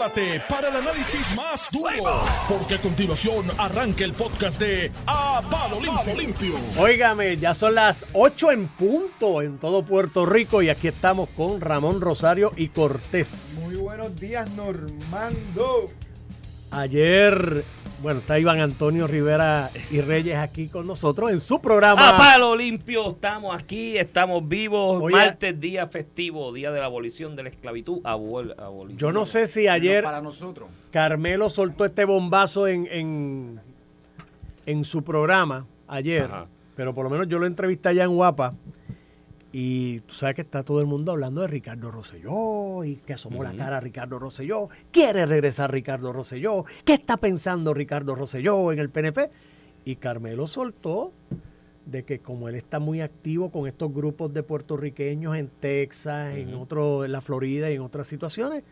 prepárate para el análisis más duro, porque a continuación arranca el podcast de A Palo Limpio. Limpio. Óigame, ya son las 8 en punto en todo Puerto Rico y aquí estamos con Ramón Rosario y Cortés. Muy buenos días, Normando. Ayer, bueno, está Iván Antonio Rivera y Reyes aquí con nosotros en su programa. A palo limpio, estamos aquí, estamos vivos. Oye. martes, día festivo, día de la abolición de la esclavitud. Abol- abolición Yo no sé si ayer Para nosotros. Carmelo soltó este bombazo en, en, en su programa ayer, Ajá. pero por lo menos yo lo entrevisté allá en Guapa. Y tú sabes que está todo el mundo hablando de Ricardo Rosselló y que asomó la cara a Ricardo Rosselló. ¿Quiere regresar Ricardo Rosselló? ¿Qué está pensando Ricardo Rosselló en el PNP? Y Carmelo soltó de que como él está muy activo con estos grupos de puertorriqueños en Texas, en otro, en la Florida y en otras situaciones,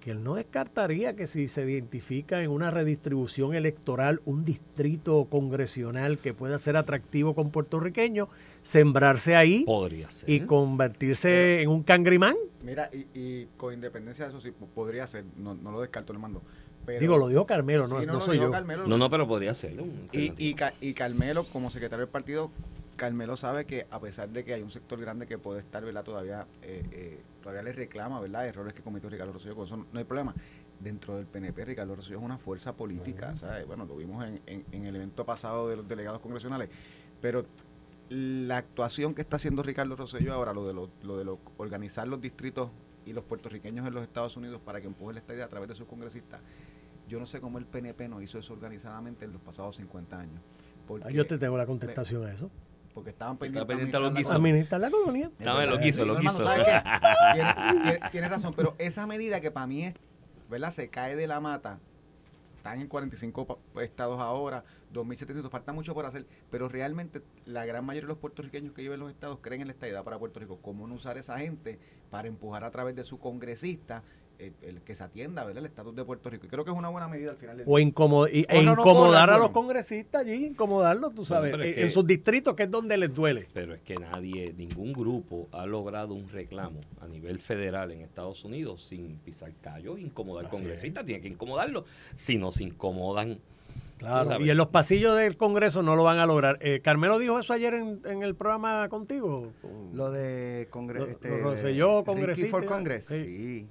que él no descartaría que si se identifica en una redistribución electoral un distrito congresional que pueda ser atractivo con puertorriqueños, sembrarse ahí Podría ser. y convertirse en un cangrimán. Mira, y, y con independencia de eso, sí, podría ser. No, no lo descarto, le mando. Pero, Digo, lo dijo Carmelo, no, Sí, no lo soy dijo yo. Carmelo. No, no, pero podría ser. un Y, y, y Carmelo, como secretario del partido, Carmelo sabe que a pesar de que hay un sector grande que puede estar, ¿verdad? Todavía, eh, eh, todavía le reclama, ¿verdad? Errores que cometió Ricardo Rosselló, con eso no hay problema. Dentro del PNP, Ricardo Rosselló es una fuerza política, ¿sabes? Bueno, lo vimos en, en- en el evento pasado de los delegados congresionales, pero la actuación que está haciendo Ricardo Rosselló ahora, lo de, lo, lo de lo- organizar los distritos y los puertorriqueños en los Estados Unidos para que empujen esta idea a través de sus congresistas, yo no sé cómo el PNP no hizo eso organizadamente en los pasados 50 años. Porque, Ah, Yo te tengo la contestación a eso. Porque estaban pendientes, pendiente a administrar la- Administrar la colonia. Dame lo quiso, lo quiso. ¿sabes qué? Tiene, tiene- tiene razón, pero esa medida que para mí es, ¿verdad? Se cae de la mata. Están en 45 pa- estados ahora, 2.700, falta mucho por hacer, pero realmente la gran mayoría de los puertorriqueños que viven en los estados creen en la estadidad para Puerto Rico. ¿Cómo no usar esa gente para empujar a través de su congresista el, el que se atienda, ¿verdad? El estatus de Puerto Rico. Y creo que es una buena medida al final del O y- e O no, no incomodar a los congresistas allí, incomodarlos, tú sabes, en, que- en sus distritos, que es donde les duele. Pero es que nadie, ningún grupo ha logrado un reclamo a nivel federal en Estados Unidos sin pisar callo, incomodar al Así congresista, tiene que incomodarlo. Si no se incomodan, Claro, y en los pasillos del Congreso no lo van a lograr. Eh, Carmelo dijo eso ayer en, en el programa contigo. con- Lo de Congreso. Lo- Este, lo Ricky for Congress, sí. sí.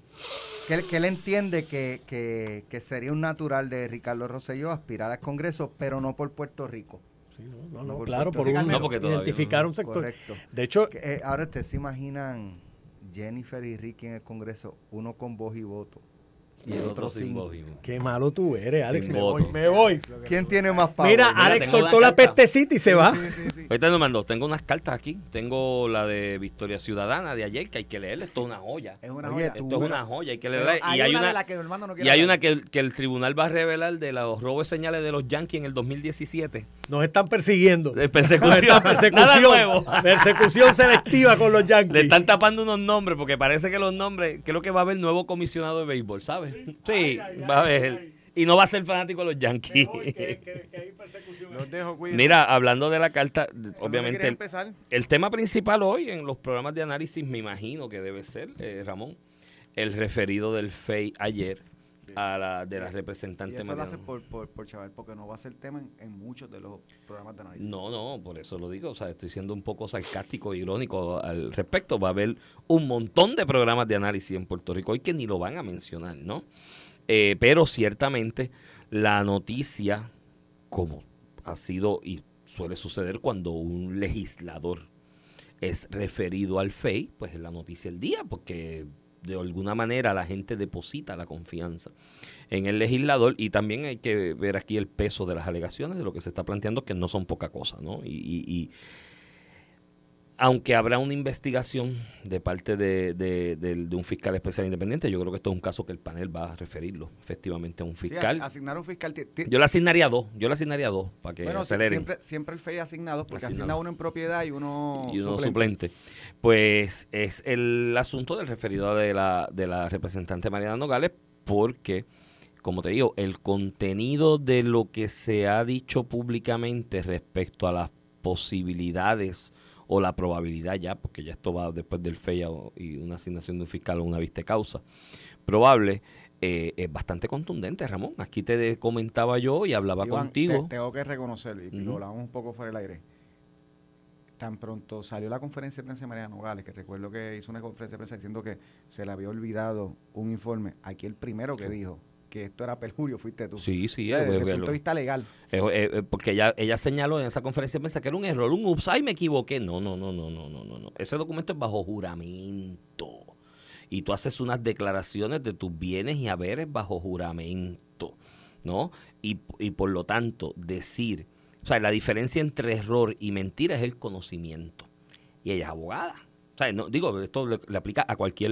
Que, él- que él entiende que, que, que sería un natural de Ricardo Rosselló aspirar al Congreso, pero no por Puerto Rico. Sí, no, no, no, Por claro, Puerto por un- No, identificar no. un sector. Correcto. De hecho, Que, eh, ahora ustedes se imaginan Jennifer y Ricky en el Congreso, uno con voz y voto. Y el otro sin qué malo tú eres, Alex. Sin Me voto. voy, me voy. ¿Quién tiene más power? Mira, mira, Alex soltó la pestecita y se va. Sí, sí, sí. Ahorita nos mandó, tengo unas cartas aquí. Tengo la de Victoria Ciudadana de ayer, que hay que leerla. Esto es una joya. Es una Oye, joya. Esto es una joya, hay que leerla. hay Y hay una de una, la que no y hay una que, que el tribunal va a revelar de los robos de señales de los Yankees en el 2017. Nos están persiguiendo. De Nos persecución. persecución. nuevo. persecución selectiva con los Yankees. Le están tapando unos nombres porque parece que los nombres, creo que va a haber nuevo comisionado de béisbol, ¿sabes? Sí, va a haber. Y no va a ser fanático de los Yankees. Los dejo. Mira, hablando de la carta, ¿Por dónde obviamente el, empezar? el tema principal hoy en los programas de análisis, me imagino que debe ser, eh, Ramón, el referido del FEI ayer a la de la Y representante eso lo hace por, por, por chaval, porque no va a ser tema en, en muchos de los programas de análisis. No, no, por eso lo digo. O sea, estoy siendo un poco sarcástico e irónico al respecto. Va a haber un montón de programas de análisis en Puerto Rico hoy que ni lo van a mencionar, ¿no? Eh, pero ciertamente la noticia, como ha sido y suele suceder cuando un legislador es referido al FEI, pues es la noticia del día, porque de alguna manera la gente deposita la confianza en el legislador y también hay que ver aquí el peso de las alegaciones de lo que se está planteando, que no son poca cosa, ¿no? Y, aunque habrá una investigación de parte de, de- de- de un fiscal especial independiente, yo creo que esto es un caso que el panel va a referirlo efectivamente a un fiscal. as- asignar un fiscal. yo le asignaría dos, yo le asignaría dos para que bueno, aceleren. siempre, siempre el FEI asignado, porque Asignado. asigna uno en propiedad y uno, y uno suplente. suplente. Pues es el asunto del referido de la, de la representante Mariana Nogales, porque, como te digo, el contenido de lo que se ha dicho públicamente respecto a las posibilidades o la probabilidad ya, porque ya esto va después del FEA o- y una asignación de un fiscal o una vista causa, probable, eh, es bastante contundente, Ramón. Aquí te de- comentaba yo y hablaba Iván, contigo. te- tengo que reconocerlo, y lo hablamos un poco fuera del aire. Tan pronto salió la conferencia de prensa de Mariana Nogales, que recuerdo que hizo una conferencia de prensa diciendo que se le había olvidado un informe. Aquí el primero que dijo que esto era perjurio fuiste tú. Sí, sí, O sea, desde el eh, punto lo- de vista legal. Eh, eh, porque ella, ella señaló en esa conferencia de prensa que era un error, un ups, ay, me equivoqué. No, no, no, no, no, no, no, no. Ese documento es bajo juramento. Y tú haces unas declaraciones de tus bienes y haberes bajo juramento, ¿no? Y, y por lo tanto, decir, o sea, la diferencia entre error y mentira es el conocimiento. Y ella es abogada. Sea, no, digo, esto le, aplica a cualquier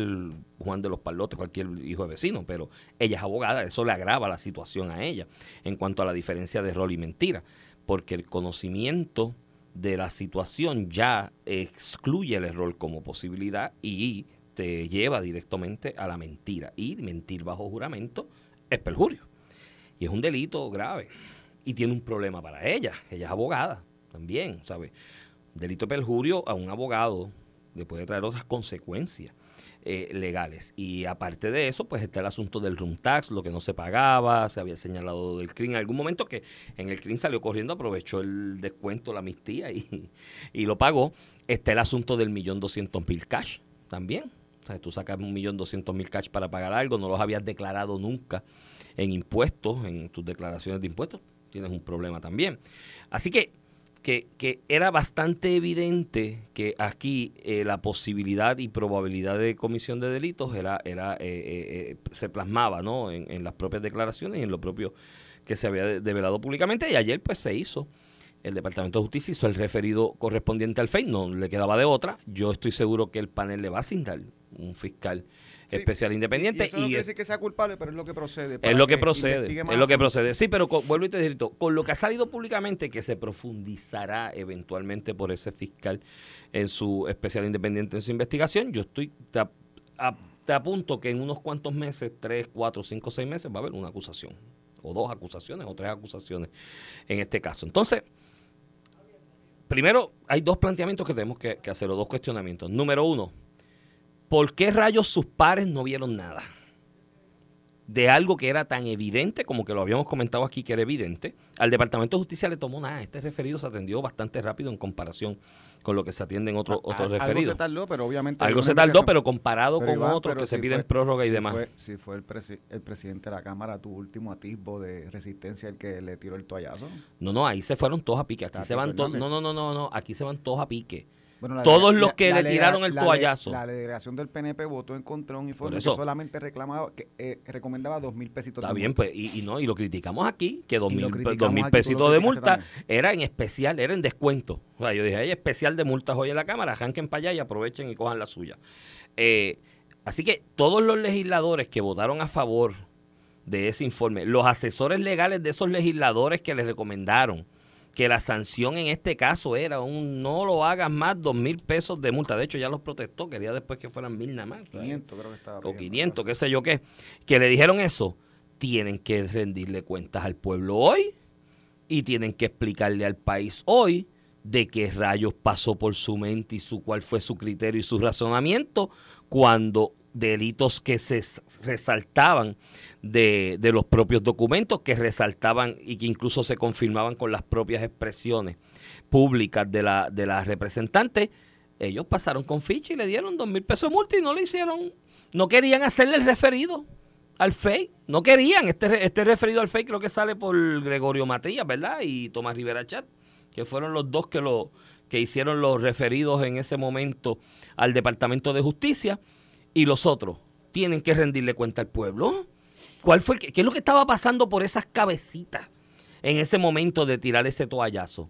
Juan de los Palotes, cualquier hijo de vecino, pero ella es abogada, eso le agrava la situación a ella en cuanto a la diferencia de error y mentira, porque el conocimiento de la situación ya excluye el error como posibilidad y te lleva directamente a la mentira. Y mentir bajo juramento es perjurio. Y es un delito grave. Y tiene un problema para ella. Ella es abogada también, ¿sabes? Delito de perjurio a un abogado le puede traer otras consecuencias eh, legales. Y aparte de eso, pues está el asunto del room tax, lo que no se pagaba, se había señalado del CRIM. En algún momento que en el CRIM salió corriendo, aprovechó el descuento, la amnistía y, y lo pagó. Está el asunto del millón doscientos mil cash también. O sea, tú sacas un millón doscientos mil cash para pagar algo, no los habías declarado nunca en impuestos, en tus declaraciones de impuestos, tienes un problema también. Así que que, era bastante evidente que aquí eh, la posibilidad y probabilidad de comisión de delitos era, era eh, eh, se plasmaba ¿no? en, en las propias declaraciones y en lo propio que se había de- develado públicamente y ayer pues se hizo el Departamento de Justicia hizo el referido correspondiente al FEI, no le quedaba de otra. Yo estoy seguro que el panel le va a asignar un fiscal Sí, especial independiente. Y eso no y decir que sea culpable, pero es lo que procede. es lo que procede, es lo que procede. Sí, pero con- vuelvo y te digo, con lo que ha salido públicamente, que se profundizará eventualmente por ese fiscal en su especial independiente en su investigación, yo estoy, a- te apunto que en unos cuantos meses, tres, cuatro, cinco, seis meses, va a haber una acusación, o dos acusaciones, o tres acusaciones en este caso. Entonces, primero, hay dos planteamientos que tenemos que, que hacer, o dos cuestionamientos. Número uno, ¿por qué rayos sus pares no vieron nada? de algo que era tan evidente como que lo habíamos comentado aquí que era evidente, al Departamento de Justicia le tomó nada. Este referido se atendió bastante rápido en comparación con lo que se atiende en otro, A- otros algo se referidos. tardó, pero obviamente... Algo se tardó, pero comparado Pero, con Iván, otros que se piden fue- prórroga y si demás. Fue, si fue el, presi- el presidente de la Cámara tu último atisbo de resistencia el que le tiró el toallazo. No, no, ahí se fueron todos a pique. Aquí se van todos. No, no, no, no, no. Aquí se van todos a pique. Bueno, Todos los que le tiraron el toallazo. La delegación del PNP votó en contra un informe que solamente reclamaba, que eh, recomendaba dos mil pesitos. Está de bien, multa. pues, y, y no, y lo criticamos aquí, que dos mil, dos mil pesitos de multa también. era en especial, era en descuento. O sea, yo dije, hay especial de multas hoy en la Cámara, arranquen para allá y aprovechen y cojan la suya. Eh, así que todos los legisladores que votaron a favor de ese informe, los asesores legales de esos legisladores que les recomendaron que la sanción en este caso era un no lo hagas más, dos mil pesos de multa. De hecho, ya los protestó, quería después que fueran mil nada más. O sea, 500 creo que estaba. o pidiendo. 500, qué sé yo qué, que le dijeron eso, tienen que rendirle cuentas al pueblo hoy y tienen que explicarle al país hoy de qué rayos pasó por su mente y su cuál fue su criterio y su razonamiento cuando delitos que se resaltaban de, de los propios documentos, que resaltaban y que incluso se confirmaban con las propias expresiones públicas de la, de la representante, ellos pasaron con ficha y le dieron dos mil pesos de multa y no le hicieron, no querían hacerle el referido al FEI, no querían, este, este referido al FEI creo que sale por Gregorio Matías, ¿verdad? Y Tomás Rivera Chat, que fueron los dos que lo que hicieron los referidos en ese momento al Departamento de Justicia y los otros tienen que rendirle cuenta al pueblo. ¿Cuál fue qué es lo que estaba pasando por esas cabecitas en ese momento de tirar ese toallazo?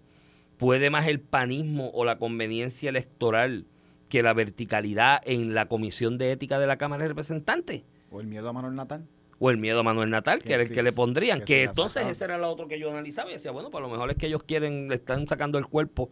¿Puede más el panismo o la conveniencia electoral que la verticalidad en la Comisión de Ética de la Cámara de Representantes? O el miedo a Manuel Natal. O el miedo a Manuel Natal, que Que era el sí, que le pondrían. que entonces ese era el otro que yo analizaba y decía, bueno, pues a lo mejor es que ellos quieren, le están sacando el cuerpo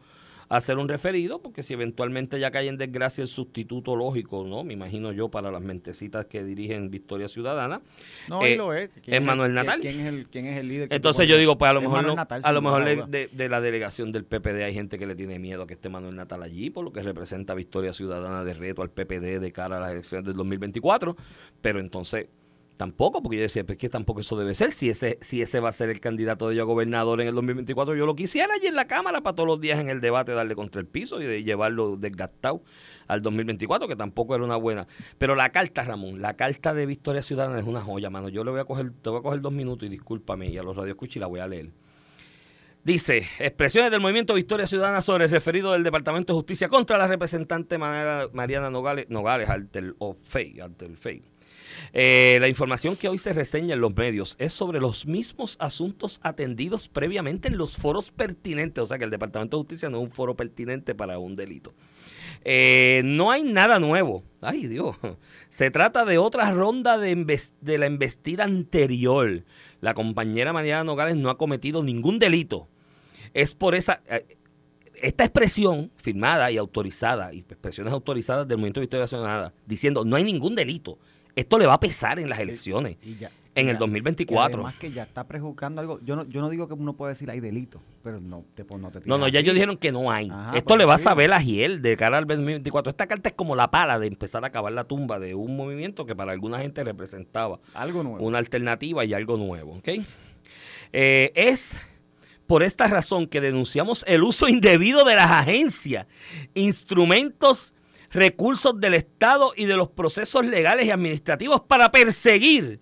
hacer un referido, porque si eventualmente ya cae en desgracia el sustituto lógico, ¿no? Me imagino yo para las mentecitas que dirigen Victoria Ciudadana. No, Eh, y lo es. ¿Quién es Manuel el- Natal. ¿quién, es el, ¿Quién es el líder? Entonces yo digo, pues a lo mejor, Manuel no- Natal, a lo mejor le- de, de la delegación del PPD hay gente que le tiene miedo a que esté Manuel Natal allí, por lo que representa Victoria Ciudadana de reto al PPD de cara a las elecciones del 2024, pero entonces Tampoco, porque yo decía, pues que tampoco eso debe ser. Si ese, si ese va a ser el candidato de yo a gobernador en el 2024, yo lo quisiera allí en la Cámara para todos los días en el debate darle contra el piso y de llevarlo desgastado al 2024, que tampoco era una buena. Pero la carta, Ramón, la carta de Victoria Ciudadana es una joya, mano. Yo le voy a coger, te voy a coger dos minutos y discúlpame, y a los radioescuchos la voy a leer. Dice, expresiones del movimiento Victoria Ciudadana sobre el referido del Departamento de Justicia contra la representante Mariana Nogales, Nogales Altel, Fey, Altel Fey. Eh, la información que hoy se reseña en los medios es sobre los mismos asuntos atendidos previamente en los foros pertinentes, o sea que el Departamento de Justicia no es un foro pertinente para un delito. Eh, no hay nada nuevo. Ay Dios. Se trata de otra ronda de, la embestida anterior. La compañera Mariana Nogales no ha cometido ningún delito. Es por esa... Eh, esta expresión firmada y autorizada, y expresiones autorizadas del Movimiento de Victoria Ciudadana, diciendo no hay ningún delito, esto le va a pesar en las elecciones. en el 2024. además que ya está prejuzgando algo. Yo no, yo no digo que uno puede decir hay delito, pero no te, pues, no te No, no, ya ellos dijeron que no hay. Esto le va a saber a Giel de cara al 2024. Esta carta es como la pala de empezar a acabar la tumba de un movimiento que para alguna gente representaba algo nuevo. una alternativa y algo nuevo. ¿okay? Eh, es por esta razón que denunciamos el uso indebido de las agencias, instrumentos recursos del Estado y de los procesos legales y administrativos para perseguir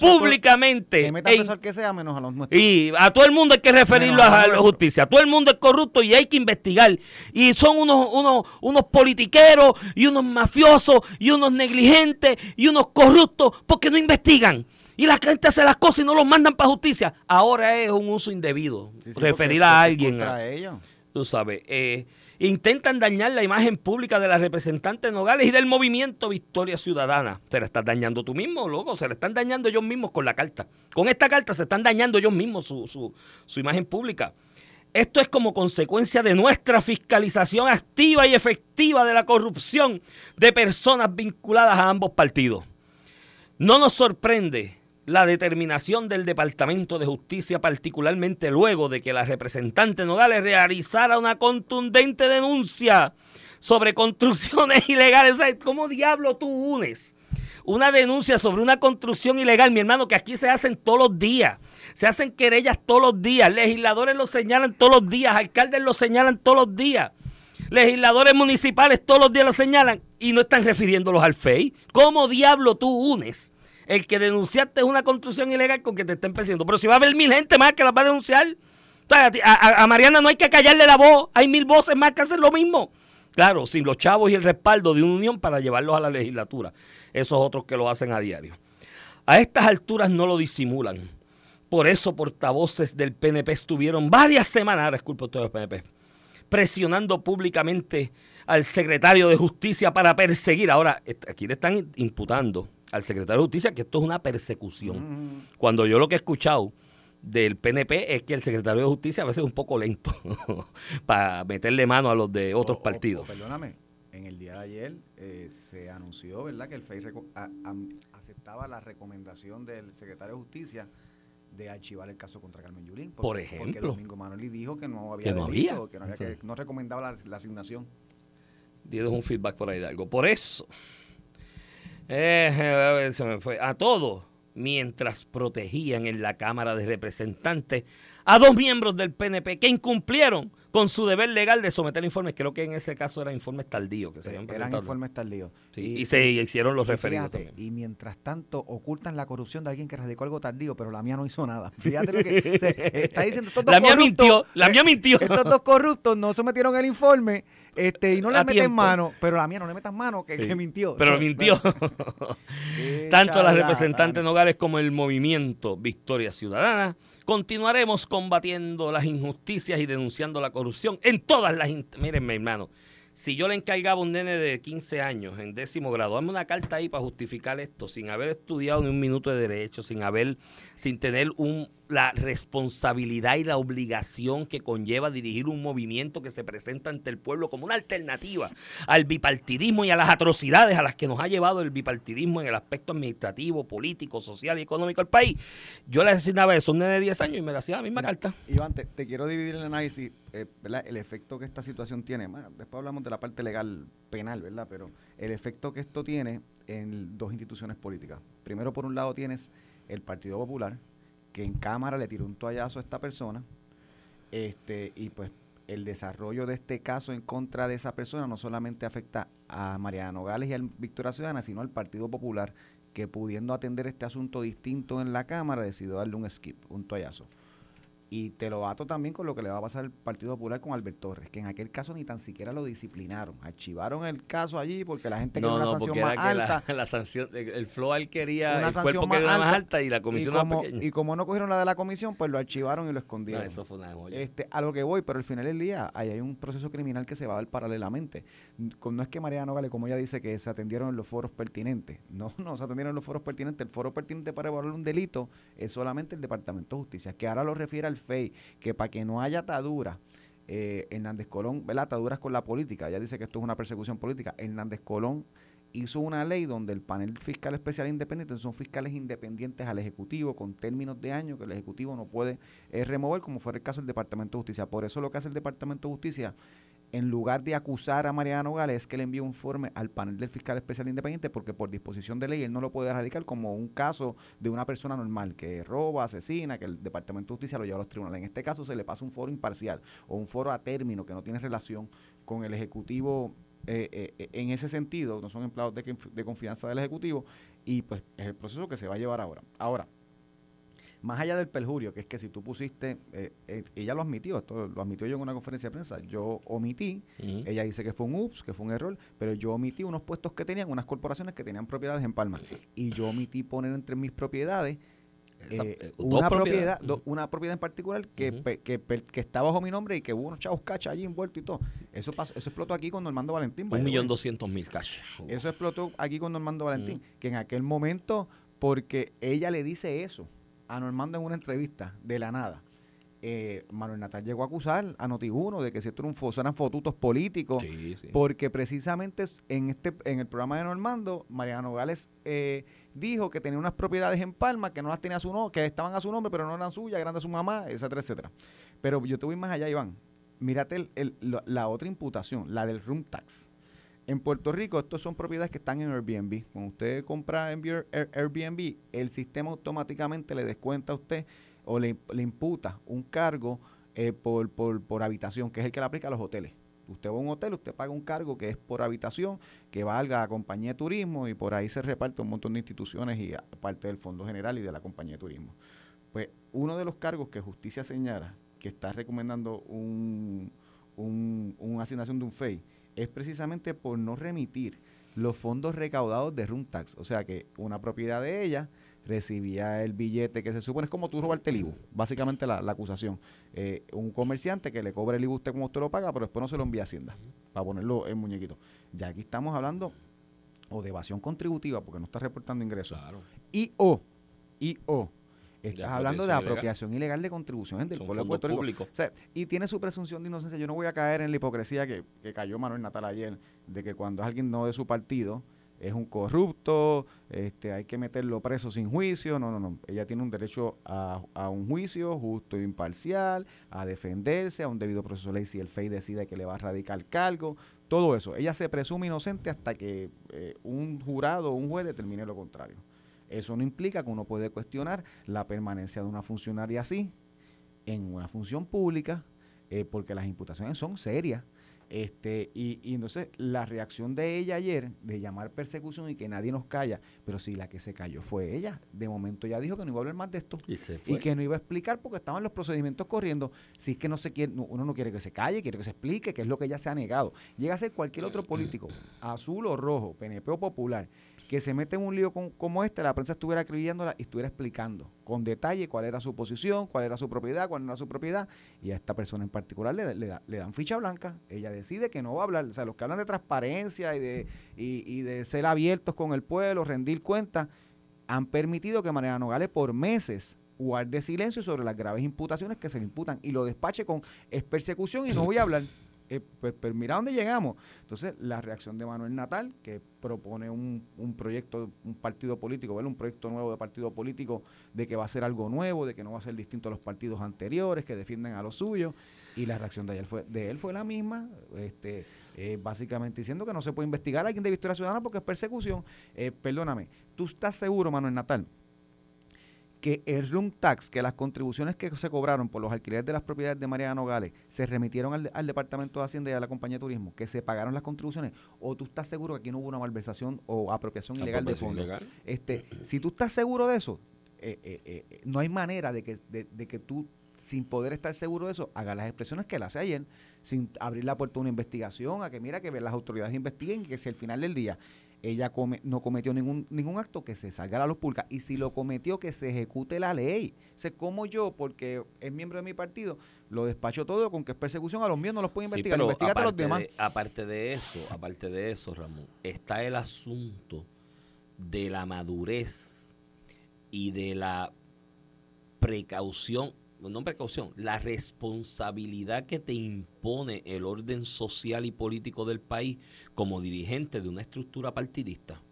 públicamente. que metan preso al que sea menos a los nuestros. Y a todo el mundo hay que referirlo a, la justicia. Todo el mundo es corrupto y hay que investigar. Y son unos, unos, unos politiqueros y unos mafiosos y unos negligentes y unos corruptos porque no investigan. Y la gente hace las cosas y no los mandan para justicia. Ahora es un uso indebido. referir a alguien. A, tú sabes. Eh, intentan dañar la imagen pública de la representante Nogales y del movimiento Victoria Ciudadana. Se la estás dañando tú mismo, loco. Se la están dañando ellos mismos con la carta. Con esta carta se están dañando ellos mismos su, su, su imagen pública. Esto es como consecuencia de nuestra fiscalización activa y efectiva de la corrupción de personas vinculadas a ambos partidos. No nos sorprende la determinación del Departamento de Justicia, particularmente luego de que la representante Nogales realizara una contundente denuncia sobre construcciones ilegales. O sea, ¿cómo diablo tú unes una denuncia sobre una construcción ilegal, mi hermano, que aquí se hacen todos los días? Se hacen querellas todos los días, legisladores lo señalan todos los días, alcaldes lo señalan todos los días. Legisladores municipales todos los días lo señalan y no están refiriéndolos al FEI. ¿Cómo diablo tú unes el que denunciaste es una construcción ilegal con que te estén persiguiendo. Pero si va a haber mil gente más que las va a denunciar, a, Mariana no hay que callarle la voz, hay mil voces más que hacen lo mismo. Claro, sin los chavos y el respaldo de una unión para llevarlos a la legislatura. Esos otros que lo hacen a diario. A estas alturas no lo disimulan. Por eso portavoces del PNP estuvieron varias semanas, ahora ustedes del PNP, presionando públicamente al secretario de Justicia para perseguir. Ahora, aquí le están imputando al secretario de Justicia que esto es una persecución. Cuando yo lo que he escuchado del PNP es que el secretario de Justicia a veces es un poco lento para meterle mano a los de otros partidos. perdóname, en el día de ayer eh, se anunció, ¿verdad?, que el FEI aceptaba la recomendación del secretario de Justicia de archivar el caso contra Carmen Yulín. Por ejemplo. Porque Domingo Manoli dijo que no había, que no, había. Que, no, que no recomendaba la, asignación. Dieron un feedback por ahí de algo. Por eso, se me fue. A todos, mientras protegían en la Cámara de Representantes a dos miembros del PNP que incumplieron con su deber legal de someter informes. Creo que en ese caso eran informes tardíos que se habían presentado. Eran informes tardíos. y, se hicieron los referidos Y mientras tanto ocultan la corrupción de alguien que radicó algo tardío, pero la mía no hizo nada. Fíjate lo que se, está diciendo. Estos dos la mía mintió, la mía mintió. Estos dos corruptos no sometieron el informe este, y no le meten mano, pero la mía no le metas mano, que, que mintió. Pero mintió. Tanto la representante Nogales como el movimiento Victoria Ciudadana continuaremos combatiendo las injusticias y denunciando la corrupción en todas las... Miren, mi hermano, si yo le encargaba a un nene de 15 años en décimo grado, dame una carta ahí para justificar esto, sin haber estudiado ni un minuto de derecho, sin haber, sin tener un, la responsabilidad y la obligación que conlleva dirigir un movimiento que se presenta ante el pueblo como una alternativa al bipartidismo y a las atrocidades a las que nos ha llevado el bipartidismo en el aspecto administrativo, político, social y económico del país. Yo le asignaba eso a un nene de 10 años y me le hacía la misma carta. Iván, te, quiero dividir el análisis, eh, el efecto que esta situación tiene. después hablamos de la parte legal penal, ¿verdad? Pero el efecto que esto tiene en dos instituciones políticas. Primero, por un lado, tienes el Partido Popular, que en Cámara le tiró un toallazo a esta persona, este, y pues el desarrollo de este caso en contra de esa persona no solamente afecta a Mariana Nogales y a Victoria Ciudadana, sino al Partido Popular, que pudiendo atender este asunto distinto en la Cámara, decidió darle un skip, un toallazo. Y te lo ato también con lo que le va a pasar al Partido Popular con Albert Torres, que en aquel caso ni tan siquiera lo disciplinaron. Archivaron el caso allí porque la gente quería una sanción más alta. La, sanción, el FLOAL quería el cuerpo más quería más alta y la comisión y como. Y como no cogieron la de la comisión, pues lo archivaron y lo escondieron. eso fue una este, a lo que voy, pero al final del día, ahí hay un proceso criminal que se va a dar paralelamente. No es que María Nogales, como ella dice, que se atendieron en los foros pertinentes. No, no se atendieron en los foros pertinentes. El foro pertinente para evaluar un delito es solamente el Departamento de Justicia, que ahora lo refiere al FEI, que para que no haya atadura, eh, Hernández Colón, ¿verdad? Ataduras con la política. Ella dice que esto es una persecución política. Hernández Colón hizo una ley donde el panel fiscal especial independiente son fiscales independientes al Ejecutivo con términos de año que el Ejecutivo no puede eh, remover, como fue el caso del Departamento de Justicia. Por eso lo que hace el Departamento de Justicia en lugar de acusar a Mariana Nogales, es que le envíe un informe al panel del fiscal especial independiente porque por disposición de ley él no lo puede erradicar como un caso de una persona normal que roba, asesina, que el Departamento de Justicia lo lleva a los tribunales. En este caso se le pasa un foro imparcial o un foro a término que no tiene relación con el Ejecutivo eh, eh, eh, en ese sentido, no son empleados de, de confianza del Ejecutivo y pues es el proceso que se va a llevar ahora. Ahora, más allá del perjurio, que es que si tú pusiste, eh, eh, ella lo admitió, esto lo admitió yo en una conferencia de prensa, yo omití, ella dice que fue un ups, que fue un error, pero yo omití unos puestos que tenían, unas corporaciones que tenían propiedades en Palma, y yo omití poner entre mis propiedades eh, una propiedad, una propiedad en particular que, que, está bajo mi nombre y que hubo unos chavos cacha allí envueltos y todo. Eso pasó, eso explotó aquí con Normando Valentín. Un millón doscientos mil cash. Eso explotó aquí con Normando Valentín, que en aquel momento, porque ella le dice eso, a Normando en una entrevista de la nada. Eh, Manuel Natal llegó a acusar a Notiuno de que si un, eran fotutos políticos, porque precisamente en este en el programa de Normando, Mariano Nogales eh, dijo que tenía unas propiedades en Palma que no las tenía a su nombre, que estaban a su nombre, pero no eran suyas, eran de su mamá, etcétera, etcétera. Pero yo te voy más allá, Iván. Mírate la otra imputación, la del room tax. En Puerto Rico, estos son propiedades que están en Airbnb. Cuando usted compra en Airbnb, el sistema automáticamente le descuenta a usted o le, imputa un cargo eh, por, por, habitación, que es el que le aplica a los hoteles. Usted va a un hotel, usted paga un cargo que es por habitación, que valga a compañía de turismo y por ahí se reparte un montón de instituciones y parte del Fondo General y de la compañía de turismo. Pues uno de los cargos que justicia señala que está recomendando un, un, una asignación de un FEI es precisamente por no remitir los fondos recaudados de room tax. O sea que una propiedad de ella recibía el billete que se supone es como tú robarte el IBU, básicamente la, acusación. Eh, un comerciante que le cobra el IBU usted como usted lo paga, pero después no se lo envía a Hacienda, para ponerlo en muñequito. Ya aquí estamos hablando o de evasión contributiva, porque no está reportando ingresos. Y o, y o, Estás hablando de apropiación ilegal, de contribuciones del pueblo de Puerto Rico. y tiene su presunción de inocencia. Yo no voy a caer en la hipocresía que, cayó Manuel Natal ayer, de que cuando alguien no de su partido, es un corrupto, este, hay que meterlo preso sin juicio. No, no, no. Ella tiene un derecho a, un juicio justo e imparcial, a defenderse, a un debido proceso de ley si el FEI decide que le va a radicar cargo. Todo eso. Ella se presume inocente hasta que eh, un jurado o un juez determine lo contrario. Eso no implica que uno puede cuestionar la permanencia de una funcionaria así en una función pública, eh, porque las imputaciones son serias. Este, y, y, entonces la reacción de ella ayer de llamar persecución y que nadie nos calla, pero si la que se cayó fue ella. De momento ya dijo que no iba a hablar más de esto y, que no iba a explicar porque estaban los procedimientos corriendo. Si es que no se quiere, uno no quiere que se calle, quiere que se explique, que es lo que ella se ha negado. Llega a ser cualquier otro político, azul o rojo, PNP o popular, que se mete en un lío como este, la prensa estuviera escribiéndola y estuviera explicando con detalle cuál era su posición, cuál era su propiedad, cuál no era su propiedad, y a esta persona en particular le, le, dan ficha blanca, ella decide que no va a hablar, o sea, los que hablan de transparencia y de, y, de ser abiertos con el pueblo, rendir cuentas, han permitido que Mariana Nogales por meses guarde silencio sobre las graves imputaciones que se le imputan y lo despache con es persecución y no voy a hablar. Eh, pues, pues, mira dónde llegamos. Entonces, la reacción de Manuel Natal, que propone un, un proyecto, un partido político, un proyecto nuevo de partido político de que va a ser algo nuevo, de que no va a ser distinto a los partidos anteriores, que defienden a los suyos, y la reacción de él fue, de él fue la misma. Este, eh, básicamente diciendo que no se puede investigar a alguien de Victoria Ciudadana porque es persecución. Eh, perdóname, ¿tú estás seguro, Manuel Natal, que el room tax, que las contribuciones que se cobraron por los alquileres de las propiedades de María Nogales se remitieron al, al Departamento de Hacienda y a la compañía de turismo, que se pagaron las contribuciones, o tú estás seguro que aquí no hubo una malversación o apropiación ilegal de fondos? Este, si tú estás seguro de eso, eh, eh, eh, no hay manera de que, de, de que tú, sin poder estar seguro de eso, hagas las expresiones que él hace ayer, sin abrir la puerta a una investigación, a que mira, que las autoridades investiguen y que si al final del día ella come- no cometió ningún, ningún acto, que se salga a la luz pública. Y si lo cometió, que se ejecute la ley. O sea, como yo, porque es miembro de mi partido, lo despacho todo con que es persecución, a los míos no los puedo investigar, pero investigate a los demás. de- aparte de eso, aparte de eso, Ramón, está el asunto de la madurez y de la precaución, no precaución, la responsabilidad que te impone el orden social y político del país como dirigente de una estructura partidista.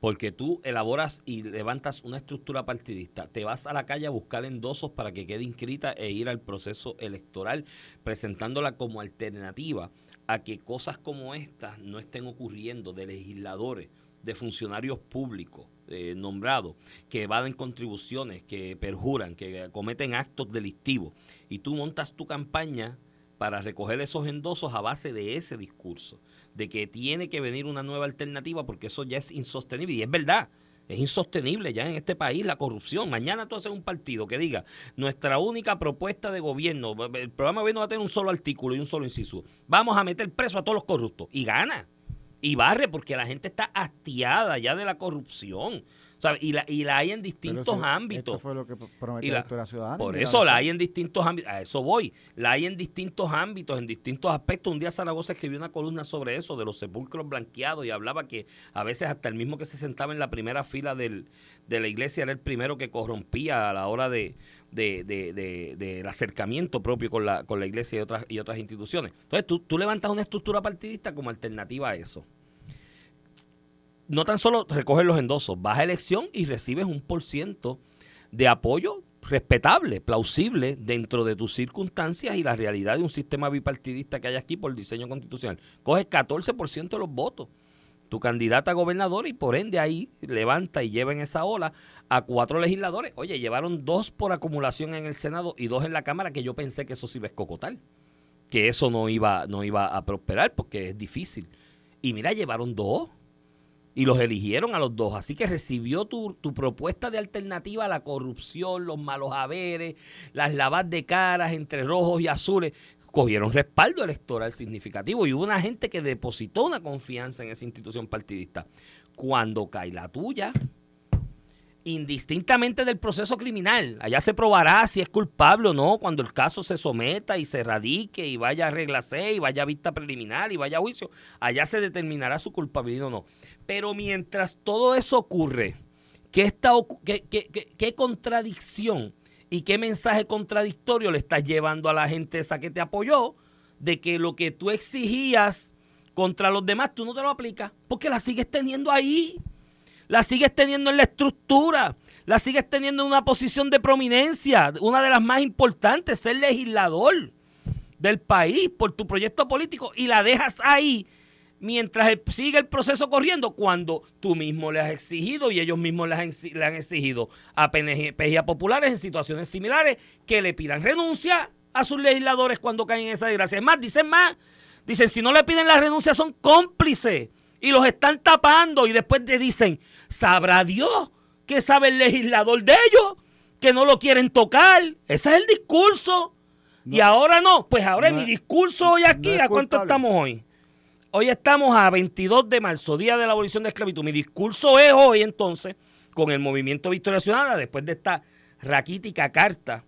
Porque tú elaboras y levantas una estructura partidista, te vas a la calle a buscar endosos para que quede inscrita e ir al proceso electoral, presentándola como alternativa a que cosas como estas no estén ocurriendo de legisladores, de funcionarios públicos eh, nombrados, que evaden contribuciones, que perjuran, que cometen actos delictivos. Y tú montas tu campaña para recoger esos endosos a base de ese discurso, de que tiene que venir una nueva alternativa porque eso ya es insostenible. Y es verdad, es insostenible ya en este país la corrupción. Mañana tú haces un partido que diga, nuestra única propuesta de gobierno, el programa de gobierno va a tener un solo artículo y un solo inciso. Vamos a meter preso a todos los corruptos. Y gana. Y barre porque la gente está hastiada ya de la corrupción. ¿sabe? Y, la, y la hay en distintos eso- ámbitos. Esto fue lo que prometió la- la Ciudadana. Por eso la hay en distintos ámbitos, a eso voy, la hay en distintos ámbitos, en distintos aspectos. Un día Zaragoza escribió una columna sobre eso, de los sepulcros blanqueados, y hablaba que a veces hasta el mismo que se sentaba en la primera fila del, de la iglesia era el primero que corrompía a la hora de, de- de- de- del acercamiento propio con la, con la iglesia y otras, y otras instituciones. Entonces tú, tú levantas una estructura partidista como alternativa a eso no tan solo recoges los endosos, vas a elección y recibes un por ciento de apoyo respetable, plausible dentro de tus circunstancias y la realidad de un sistema bipartidista que hay aquí por diseño constitucional. Coges 14% de los votos. Tu candidata a gobernador y por ende ahí levanta y lleva en esa ola a cuatro legisladores. Oye, llevaron dos por acumulación en el Senado y dos en la Cámara que yo pensé que eso se iba a escocotar. Que eso no iba, no iba a prosperar porque es difícil. Y mira, llevaron dos y los eligieron a los dos. Así que recibió tu, tu propuesta de alternativa a la corrupción, los malos haberes, las lavas de caras entre rojos y azules. Cogieron respaldo electoral significativo y hubo una gente que depositó una confianza en esa institución partidista. Cuando cae la tuya, indistintamente del proceso criminal. Allá se probará si es culpable o no cuando el caso se someta y se radique y vaya a regla C y vaya a vista preliminar y vaya a juicio. Allá se determinará su culpabilidad o no. Pero mientras todo eso ocurre, ¿qué, está, qué- qué contradicción y qué mensaje contradictorio le estás llevando a la gente esa que te apoyó de que lo que tú exigías contra los demás tú no te lo aplicas porque la sigues teniendo ahí? la sigues teniendo en la estructura, la sigues teniendo en una posición de prominencia, una de las más importantes, ser legislador del país por tu proyecto político y la dejas ahí mientras el- sigue el proceso corriendo cuando tú mismo le has exigido y ellos mismos le han, exi- le han exigido a PNG populares en situaciones similares que le pidan renuncia a sus legisladores cuando caen en esa desgracia. Es más, dicen más, dicen si no le piden la renuncia son cómplices y los están tapando y después te dicen, sabrá Dios que sabe el legislador de ellos, que no lo quieren tocar. Ese es el discurso. y ahora no, pues ahora no mi discurso hoy aquí, ¿a cuánto culpable. estamos hoy? Hoy estamos a 22 de marzo, día de la abolición de esclavitud. Mi discurso es hoy entonces, con el movimiento Victoria Ciudadana, después de esta raquítica carta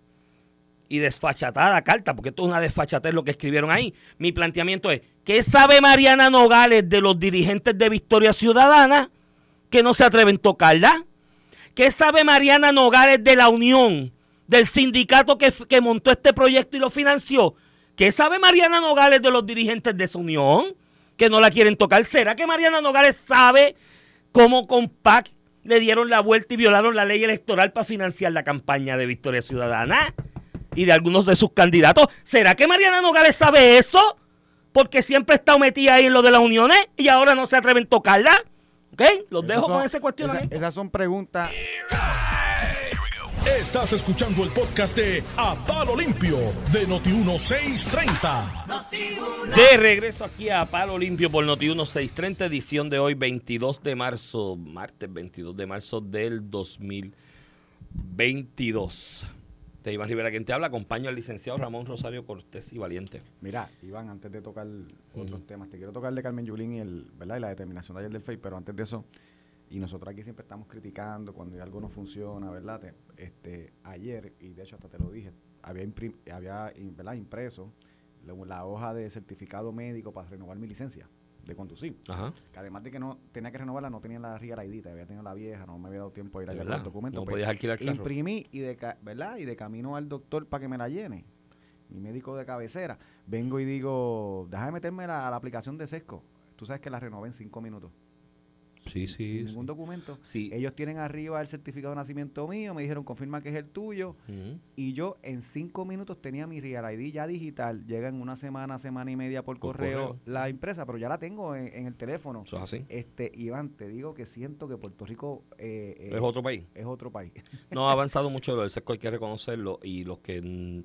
y desfachatada carta, porque esto es una desfachatez lo que escribieron ahí. Mi planteamiento es, ¿qué sabe Mariana Nogales de los dirigentes de Victoria Ciudadana que no se atreven a tocarla? ¿Qué sabe Mariana Nogales de la Unión, del sindicato que, que montó este proyecto y lo financió? ¿Qué sabe Mariana Nogales de los dirigentes de esa unión que no la quieren tocar? ¿Será que Mariana Nogales sabe cómo con PAC le dieron la vuelta y violaron la ley electoral para financiar la campaña de Victoria Ciudadana y de algunos de sus candidatos? ¿Será que Mariana Nogales sabe eso? porque siempre estado metida ahí en lo de las uniones y ahora no se atreven a tocarla. ¿Ok? Los dejo son- con ese cuestionamiento. esa- esas son preguntas. Estás escuchando el podcast de A Palo Limpio de Noti1630. De regreso aquí a Palo Limpio por Noti 1630, edición de hoy, 22 de marzo, martes 22 de marzo del 2022. De Iván Rivera, quien te habla, acompaño al licenciado Ramón Rosario Cortés y Valiente. Mira, Iván, antes de tocar otros temas, te quiero tocar el de Carmen Yulín y, el, ¿verdad? y la determinación de ayer del FEI, pero antes de eso, y nosotros aquí siempre estamos criticando cuando algo no funciona, ¿verdad? Te- este, ayer, y de hecho hasta te lo dije, había, había ¿verdad? impreso la, la hoja de certificado médico para renovar mi licencia de conducir. Ajá. Que además de que no tenía que renovarla, no tenía la ID, había tenido la vieja, no me había dado tiempo a ir a De llevar verdad, los documentos. no pues, podías alquilar carro. Imprimí y de, ¿verdad? y de camino al doctor para que me la llene, mi médico de cabecera, vengo y digo, déjame meterme la- a la aplicación de Sesco. Tú sabes que la renové en cinco minutos. Sí, sí. sin sí. ningún documento. Sí. Ellos tienen arriba el certificado de nacimiento mío, me dijeron, confirma que es el tuyo. Y yo en cinco minutos tenía mi Real ID ya digital. Llega en una semana, semana y media por, Por correo, correo. la impresa, pero ya la tengo en, en el teléfono. Eso es así. Este, Iván, te digo que siento que Puerto Rico eh, eh, Es otro país. es otro país. No ha avanzado mucho SESCO, hay que reconocerlo. Y los que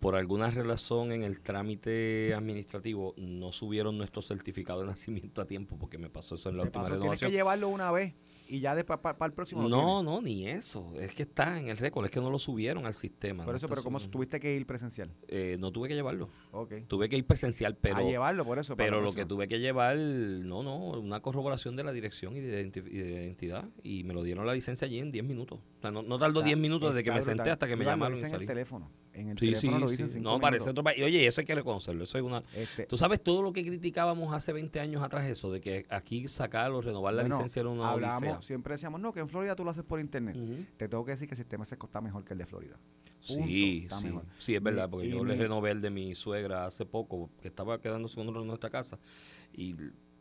por alguna razón en el trámite administrativo no subieron nuestro certificado de nacimiento a tiempo, porque me pasó eso en la última Tienes renovación. que llevarlo una vez y ya para el próximo No, tienes. no, ni eso. Es que está en el récord, es que no lo subieron al sistema. Por no eso, pero subido. tuviste que ir presencial. Eh, no tuve que llevarlo. Ok. Tuve que ir presencial, pero, a llevarlo, por eso. pero lo que tuve que llevar, no, no, una corroboración de la dirección y de, identidad. Y me lo dieron la licencia allí en 10 minutos. O sea, no, no tardó Está- 10 minutos desde que me senté hasta que me llamaron y salí. el teléfono. En el Sí, sí, teléfono lo sí. dicen cinco No, parece minutos. otro país. Y oye, eso hay que reconocerlo. Eso es una. Este, Tú sabes todo lo que criticábamos hace 20 años atrás, eso, de que aquí sacar o renovar la bueno, licencia era una hablábamos, odisea. siempre decíamos, no, que en Florida tú lo haces por internet. Ujú. Te tengo que decir que el sistema SESCO está mejor que el de Florida. Punto, Sí, sí. mejor. Sí, es verdad, porque Y- yo y le renové el de mi suegra hace poco, que estaba quedándose con nuestra casa, y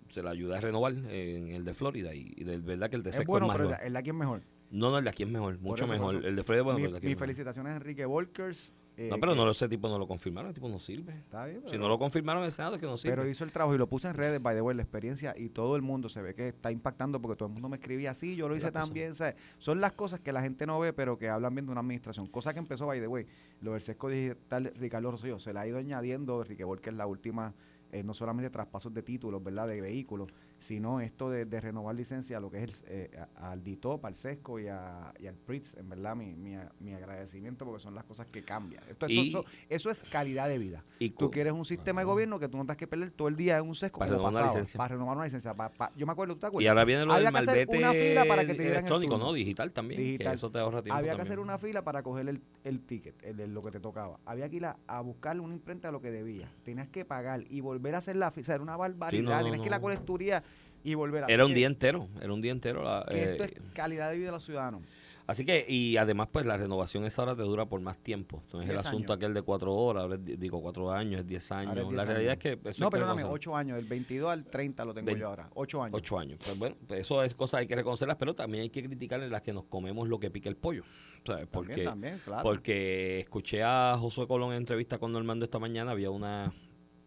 se la ayudé a renovar en el de Florida, y, y de verdad que el de Es bueno, es pero el de aquí es mejor. No, no, el de aquí es mejor, mucho eso, mejor. El de Florida, bueno, Mi- pero el de aquí mis felicitaciones a Enrique Volkers. Eh, No, pero que- no, ese tipo no lo confirmaron, el tipo no sirve. Está bien, Si no lo confirmaron el Senado, es que no sirve. Pero hizo el trabajo y lo puse en redes, by the way, la experiencia y todo el mundo se ve que está impactando porque todo el mundo me escribía así, yo lo hice La también. ¿sabes? Son las cosas que la gente no ve, pero que hablan bien de una administración. Cosa que empezó, by the way, lo del sesco digital Ricardo Rosselló, se le ha ido añadiendo Enrique que es la última, eh, no solamente traspasos de títulos, ¿verdad?, de vehículos, sino esto de, de renovar licencia, lo que es el, eh, a- al DITOP, al sesco y, a- y al PRITS, en verdad, mi, mi, mi agradecimiento porque son las cosas que cambian. Esto, esto- Y- eso, eso es calidad de vida. Y Tú quieres un sistema de gobierno que tú no tengas que perder todo el día en un sesco Para renovar una pasaba, licencia. Para renovar una licencia. Pa- pa- yo me acuerdo, ¿tú te acuerdas? Y ahora viene lo del Había que hacer malvete una fila para que te el electrónico. ¿no? Digital también. Digital. Que eso te ahorra tiempo Había que también. hacer una fila para coger el, el ticket, el de lo que te tocaba. Había que ir a, a buscarle una imprenta de lo que debía. Tenías que pagar y volver a hacer la fila. O sea, era una barbaridad. Sí, no, no, Tienes que ir a la no. colecturía y volver a Era un que- día entero, era un día entero. la- que esto eh, es calidad de vida de los ciudadanos. Así que, y además, pues la renovación esa ahora te dura por más tiempo. Entonces, el 10 asunto años. aquel de cuatro horas, ahora es, digo cuatro años, es diez años. Ahora es 10 la realidad años. es que eso No, que perdóname. 8 años. Del 22 al 30 lo tengo yo ahora. 8 años. Ocho años. Pues bueno, pues eso es cosas hay que reconocerlas, pero también hay que criticarle las que nos comemos lo que pica el pollo. ¿sabes? También, Porque, también, claro. porque escuché a Josué Colón en entrevista con Normando esta mañana, había una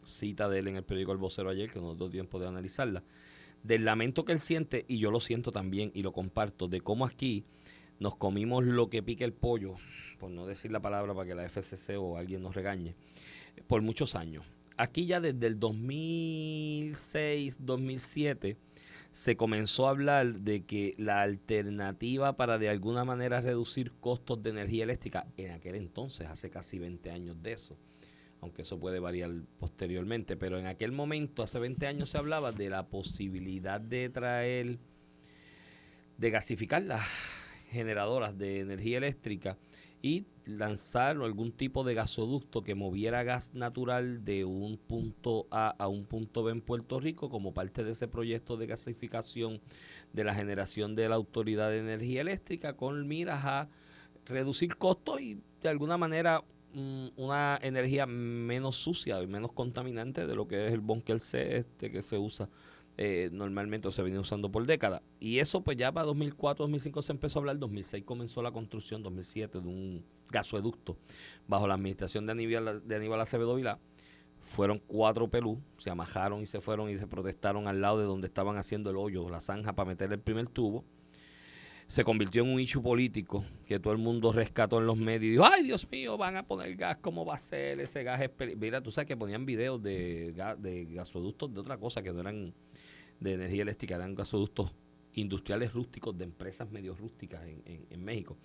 cita de él en el periódico El Vocero ayer, que nos dio tiempo de analizarla, del lamento que él siente, y yo lo siento también y lo comparto, de cómo aquí nos comimos lo que pica el pollo, por no decir la palabra para que la FCC o alguien nos regañe, por muchos años. Aquí ya desde el 2006, 2007, se comenzó a hablar de que la alternativa para de alguna manera reducir costos de energía eléctrica, en aquel entonces, hace casi 20 años de eso, aunque eso puede variar posteriormente, pero en aquel momento, hace 20 años, se hablaba de la posibilidad de traer, de gasificar las generadoras de energía eléctrica y lanzar algún tipo de gasoducto que moviera gas natural de un punto A a un punto B en Puerto Rico como parte de ese proyecto de gasificación de la generación de la Autoridad de Energía Eléctrica con miras a reducir costos y de alguna manera una energía menos sucia y menos contaminante de lo que es el bunker C este que se usa eh, normalmente o se viene usando por décadas. Y eso pues ya para 2004, 2005 se empezó a hablar, 2006 comenzó la construcción, 2007 de un gasoducto bajo la administración de Aníbal, de Aníbal Acevedo Vilá. fueron cuatro pelú, se amajaron y se fueron y se protestaron al lado de donde estaban haciendo el hoyo, la zanja para meter el primer tubo. Se convirtió en un issue político que todo el mundo rescató en los medios y dijo, ay Dios mío, van a poner gas, ¿cómo va a ser? Ese gas es peli-". Mira, tú sabes que ponían videos de, ga- de gasoductos de otra cosa que no eran de energía eléctrica, eran gasoductos industriales rústicos de empresas medio rústicas en, en- México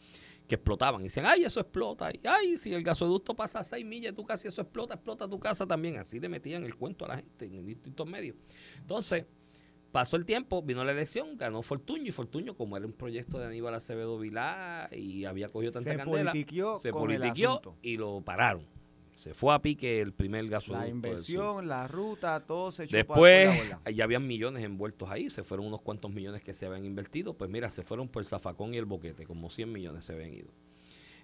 que explotaban y decían, ay, eso explota, y ay, si el gasoducto pasa a 6 millas de tu eso explota, explota tu casa también. Así le metían el cuento a la gente en distintos medios. Entonces, pasó el tiempo, vino la elección, ganó Fortuño y Fortuño, como era un proyecto de Aníbal Acevedo Vilá y había cogido tanta Se candela, se con el asunto. y lo pararon. Se fue a pique el primer gasoducto. La inversión, la ruta, todo se echó Después, por la ya habían millones envueltos ahí, se fueron unos cuantos millones que se habían invertido, pues mira, se fueron por el zafacón y el boquete, como 100 millones se habían ido.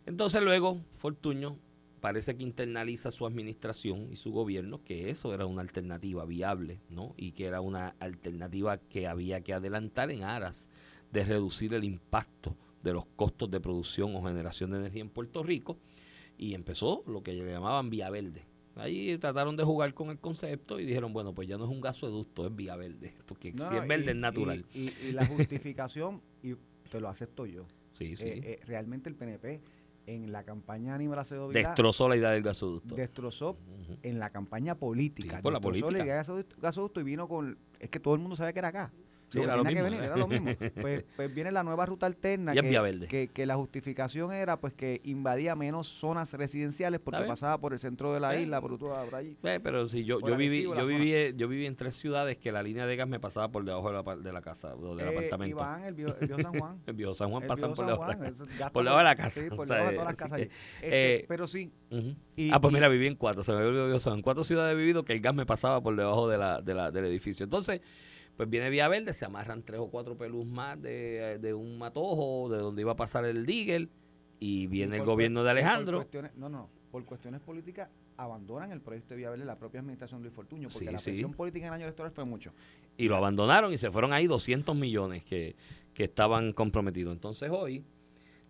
Entonces luego, Fortuño parece que internaliza su administración y su gobierno, que eso era una alternativa viable, ¿no? Y que era una alternativa que había que adelantar en aras de reducir el impacto de los costos de producción o generación de energía en Puerto Rico y empezó lo que le llamaban vía verde. Ahí trataron de jugar con el concepto y dijeron, bueno, pues ya no es un gasoducto, es vía verde, porque No, si es verde y- es natural. Y, y- y la justificación, y te lo acepto yo. sí, sí. eh, eh, realmente el PNP en la campaña de Aníbal Acevedo Vilá Destrozó la idea del gasoducto. destrozó en la campaña política. Sí, por la destrozó política. idea de gasoducto, gasoducto y vino con... Es que todo el mundo sabía que era acá. Sí, era lo tenía que mismo, venir, era lo mismo. Pues, pues viene la nueva ruta alterna Y que, vía verde. que, que la justificación era pues que invadía menos zonas residenciales porque pasaba por el centro de la Eh. isla, por, toda- por allí. Eh, pero si yo, yo viví, yo viví, yo viví en tres ciudades que la línea de gas me pasaba por debajo de la, de la casa del Eh, apartamento. Iván, el viejo, el viejo San Juan. En Viejo San Juan El pasan por debajo de la Por debajo de la casa. Sí, por debajo de todas las casas que, allí. Este, eh, pero sí. Y- ah, pues y- mira, viví en cuatro, se me olvidó en cuatro ciudades he vivido que el gas me pasaba por debajo de la, de la, del edificio. Entonces, pues viene Vía Verde, se amarran tres o cuatro pelus más de, de un matojo, de donde iba a pasar el Digel, y viene y el gobierno de Alejandro. no, no, por cuestiones políticas abandonan el proyecto de Vía Verde la propia administración de Luis Fortuño, porque Sí, la sí. presión política en el año electoral fue mucho. y lo abandonaron y se fueron ahí 200 millones que, que estaban comprometidos. Entonces hoy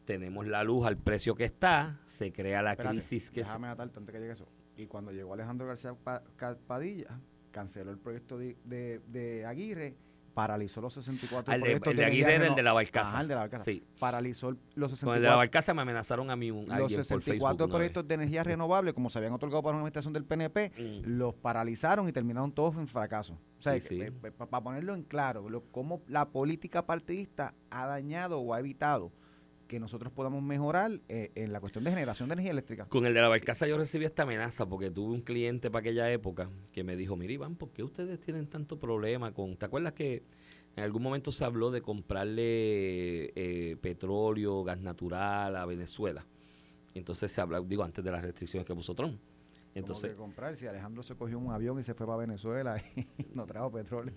tenemos la luz al precio que está, se crea la Espérate, crisis que se- déjame atarte antes que llegue eso. Y cuando llegó Alejandro García Pa- Padilla, canceló el proyecto de, de- de Aguirre, paralizó los 64 Al de- proyectos el de Aguirre era el de la Barcaza. Ajá, el de la Barcaza. Sí. Paralizó el- los Con 64 el de la barcaza me amenazaron a mí un, los alguien por 64 Facebook una vez. proyectos de energía renovable, como se habían otorgado para una administración del PNP, Mm. los paralizaron y terminaron todos en fracaso. O sea, Sí, sí. para ponerlo en claro, lo, cómo la política partidista ha dañado o ha evitado que nosotros podamos mejorar eh, en la cuestión de generación de energía eléctrica. Con el de la barcaza yo recibí esta amenaza porque tuve un cliente para aquella época que me dijo, mire Iván, ¿por qué ustedes tienen tanto problema con... ¿Te acuerdas que en algún momento se habló de comprarle eh, petróleo, gas natural a Venezuela? Entonces se habla, digo, antes de las restricciones que puso Trump. Entonces, Entonces, comprar, si Alejandro se cogió un avión y se fue para Venezuela y no trajo petróleo.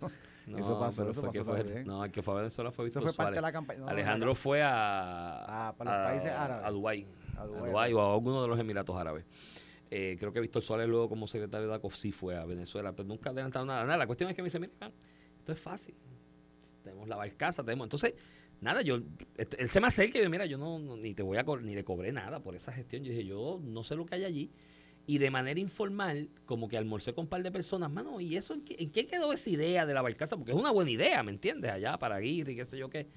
No, eso pasó, eso que fue-. No, el que fue a Venezuela fue Eso Víctor fue parte de Suárez. la campaña. no, Alejandro la- fue a, Ah, para los países árabes. a Dubái, A a Dubái, o a alguno de los Emiratos Árabes. Eh, creo que Víctor Suárez luego como secretario de ACOF sí fue a Venezuela, pero nunca adelantaron nada. Nada, la cuestión es que me dice, mira, esto es fácil. Tenemos la barcaza, tenemos... Entonces, nada, yo... este, él se me acerca y yo, mira, yo no, no- ni te voy a ni le cobré nada por esa gestión. Yo dije, yo no sé lo que hay allí. Y de manera informal, como que almorcé con un par de personas, mano, ¿y eso en qué, en qué quedó esa idea de la barcaza? Porque es una buena idea, ¿me entiendes? Allá para Aguirre y qué sé yo qué.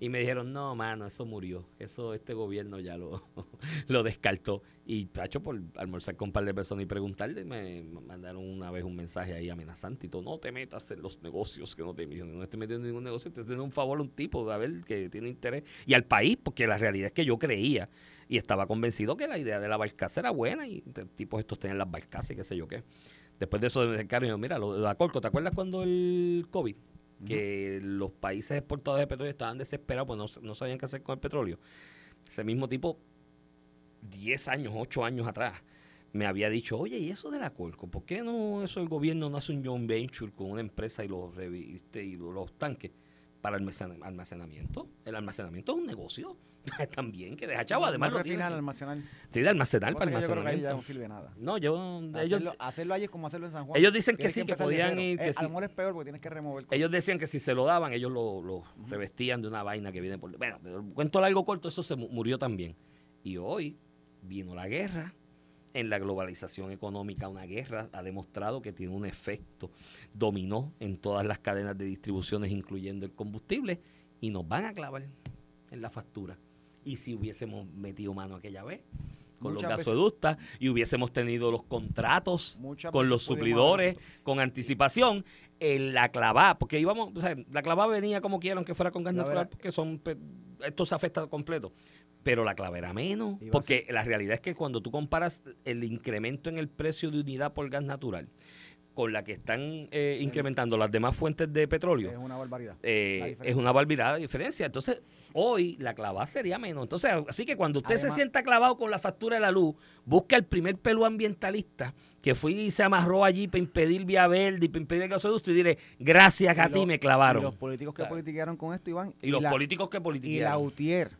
Y me dijeron, no, mano, eso murió. Eso este gobierno ya lo, lo descartó. Y, Pacho, por almorzar con un par de personas y preguntarle, me mandaron una vez un mensaje ahí amenazante y todo. No te metas en los negocios, que no te yo no estoy metiendo en ningún negocio. Te estoy un favor a un tipo, a ver, que tiene interés. Y al país, porque la realidad es que yo creía y estaba convencido que la idea de la barcaza era buena y tipos estos tenían las barcazas y qué sé yo qué. Después de eso y dijeron, mira, lo de la Corco, ¿te acuerdas cuando el COVID? Que los países exportadores de petróleo estaban desesperados, pues no, no sabían qué hacer con el petróleo. Ese mismo tipo, 10 años, 8 años atrás, me había dicho, oye, ¿y eso de la Corco? ¿Por qué no eso el gobierno no hace un joint venture con una empresa y los, y los tanques para almacen- almacenamiento? El almacenamiento es un negocio también que deja chavo, además lo tiene almacenar. Sí, de almacenar para pasa es que yo creo que ahí ya almacenamiento. no sirve nada. No, yo, ellos, Hacerlo, hacerlo allí es como hacerlo en San Juan. ellos dicen que sí, que podían ir, que Eh, sí. Es peor porque tienes que remover cosas. Ellos decían que si se lo daban, ellos lo, lo revestían de una vaina que viene por... Bueno, pero cuento largo corto, eso se mu- murió también. Y hoy vino la guerra, en la globalización económica. Una guerra ha demostrado que tiene un efecto dominó en todas las cadenas de distribuciones, incluyendo el combustible, y nos van a clavar en la factura. Y si hubiésemos metido mano aquella vez con Muchas los veces- gasoductas y hubiésemos tenido los contratos Muchas con los suplidores, con anticipación, en la clavada, porque íbamos, o sea, la clavada venía como quieran que fuera con gas La natural, verdad- porque son, esto se afecta completo. Pero la clave era menos, porque la realidad es que cuando tú comparas el incremento en el precio de unidad por gas natural con la que están eh, incrementando las demás fuentes de petróleo, Es una barbaridad. eh, es una barbaridad de diferencia. Entonces, hoy la clavada sería menos. Entonces, así que cuando usted se sienta clavado con la factura de la luz, busca el primer pelo ambientalista que fue y se amarró allí para impedir vía verde y para impedir el gasoducto y dile, gracias a Y ti me clavaron. Y los políticos que Claro. politiquearon con esto, Iván. Y los la- políticos que Y la politiquearon. UTIER,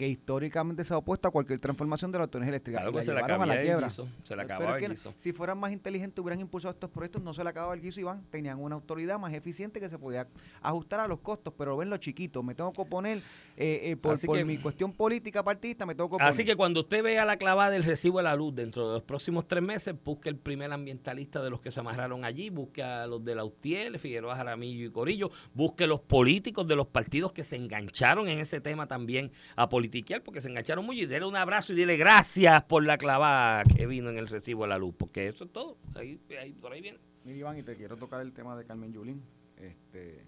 que históricamente se ha opuesto a cualquier transformación de la autonomía eléctrica. Claro la se le llevaron a acababa la quiebra. guiso, se acababa el guiso. Si fueran más inteligentes, hubieran impulsado estos proyectos, no se le acababa el guiso, Iván. Tenían una autoridad más eficiente que se podía ajustar a los costos, pero ven lo chiquito. Me tengo que oponer eh, eh, por, Así por que- mi cuestión política partidista, me tengo que oponer. Así que cuando usted vea la clavada del recibo de la luz dentro de los próximos tres meses, busque el primer ambientalista de los que se amarraron allí, busque a los de la UTIEL, Figueroa Jaramillo y Corillo, busque los políticos de los partidos que se engancharon en ese tema también a politiquear, porque se engancharon mucho y dele un abrazo y dile gracias por la clavada que vino en el recibo de la luz, porque eso es todo. Ahí, ahí- por ahí viene. Mira, Iván, y te quiero tocar el tema de Carmen Yulín. Este,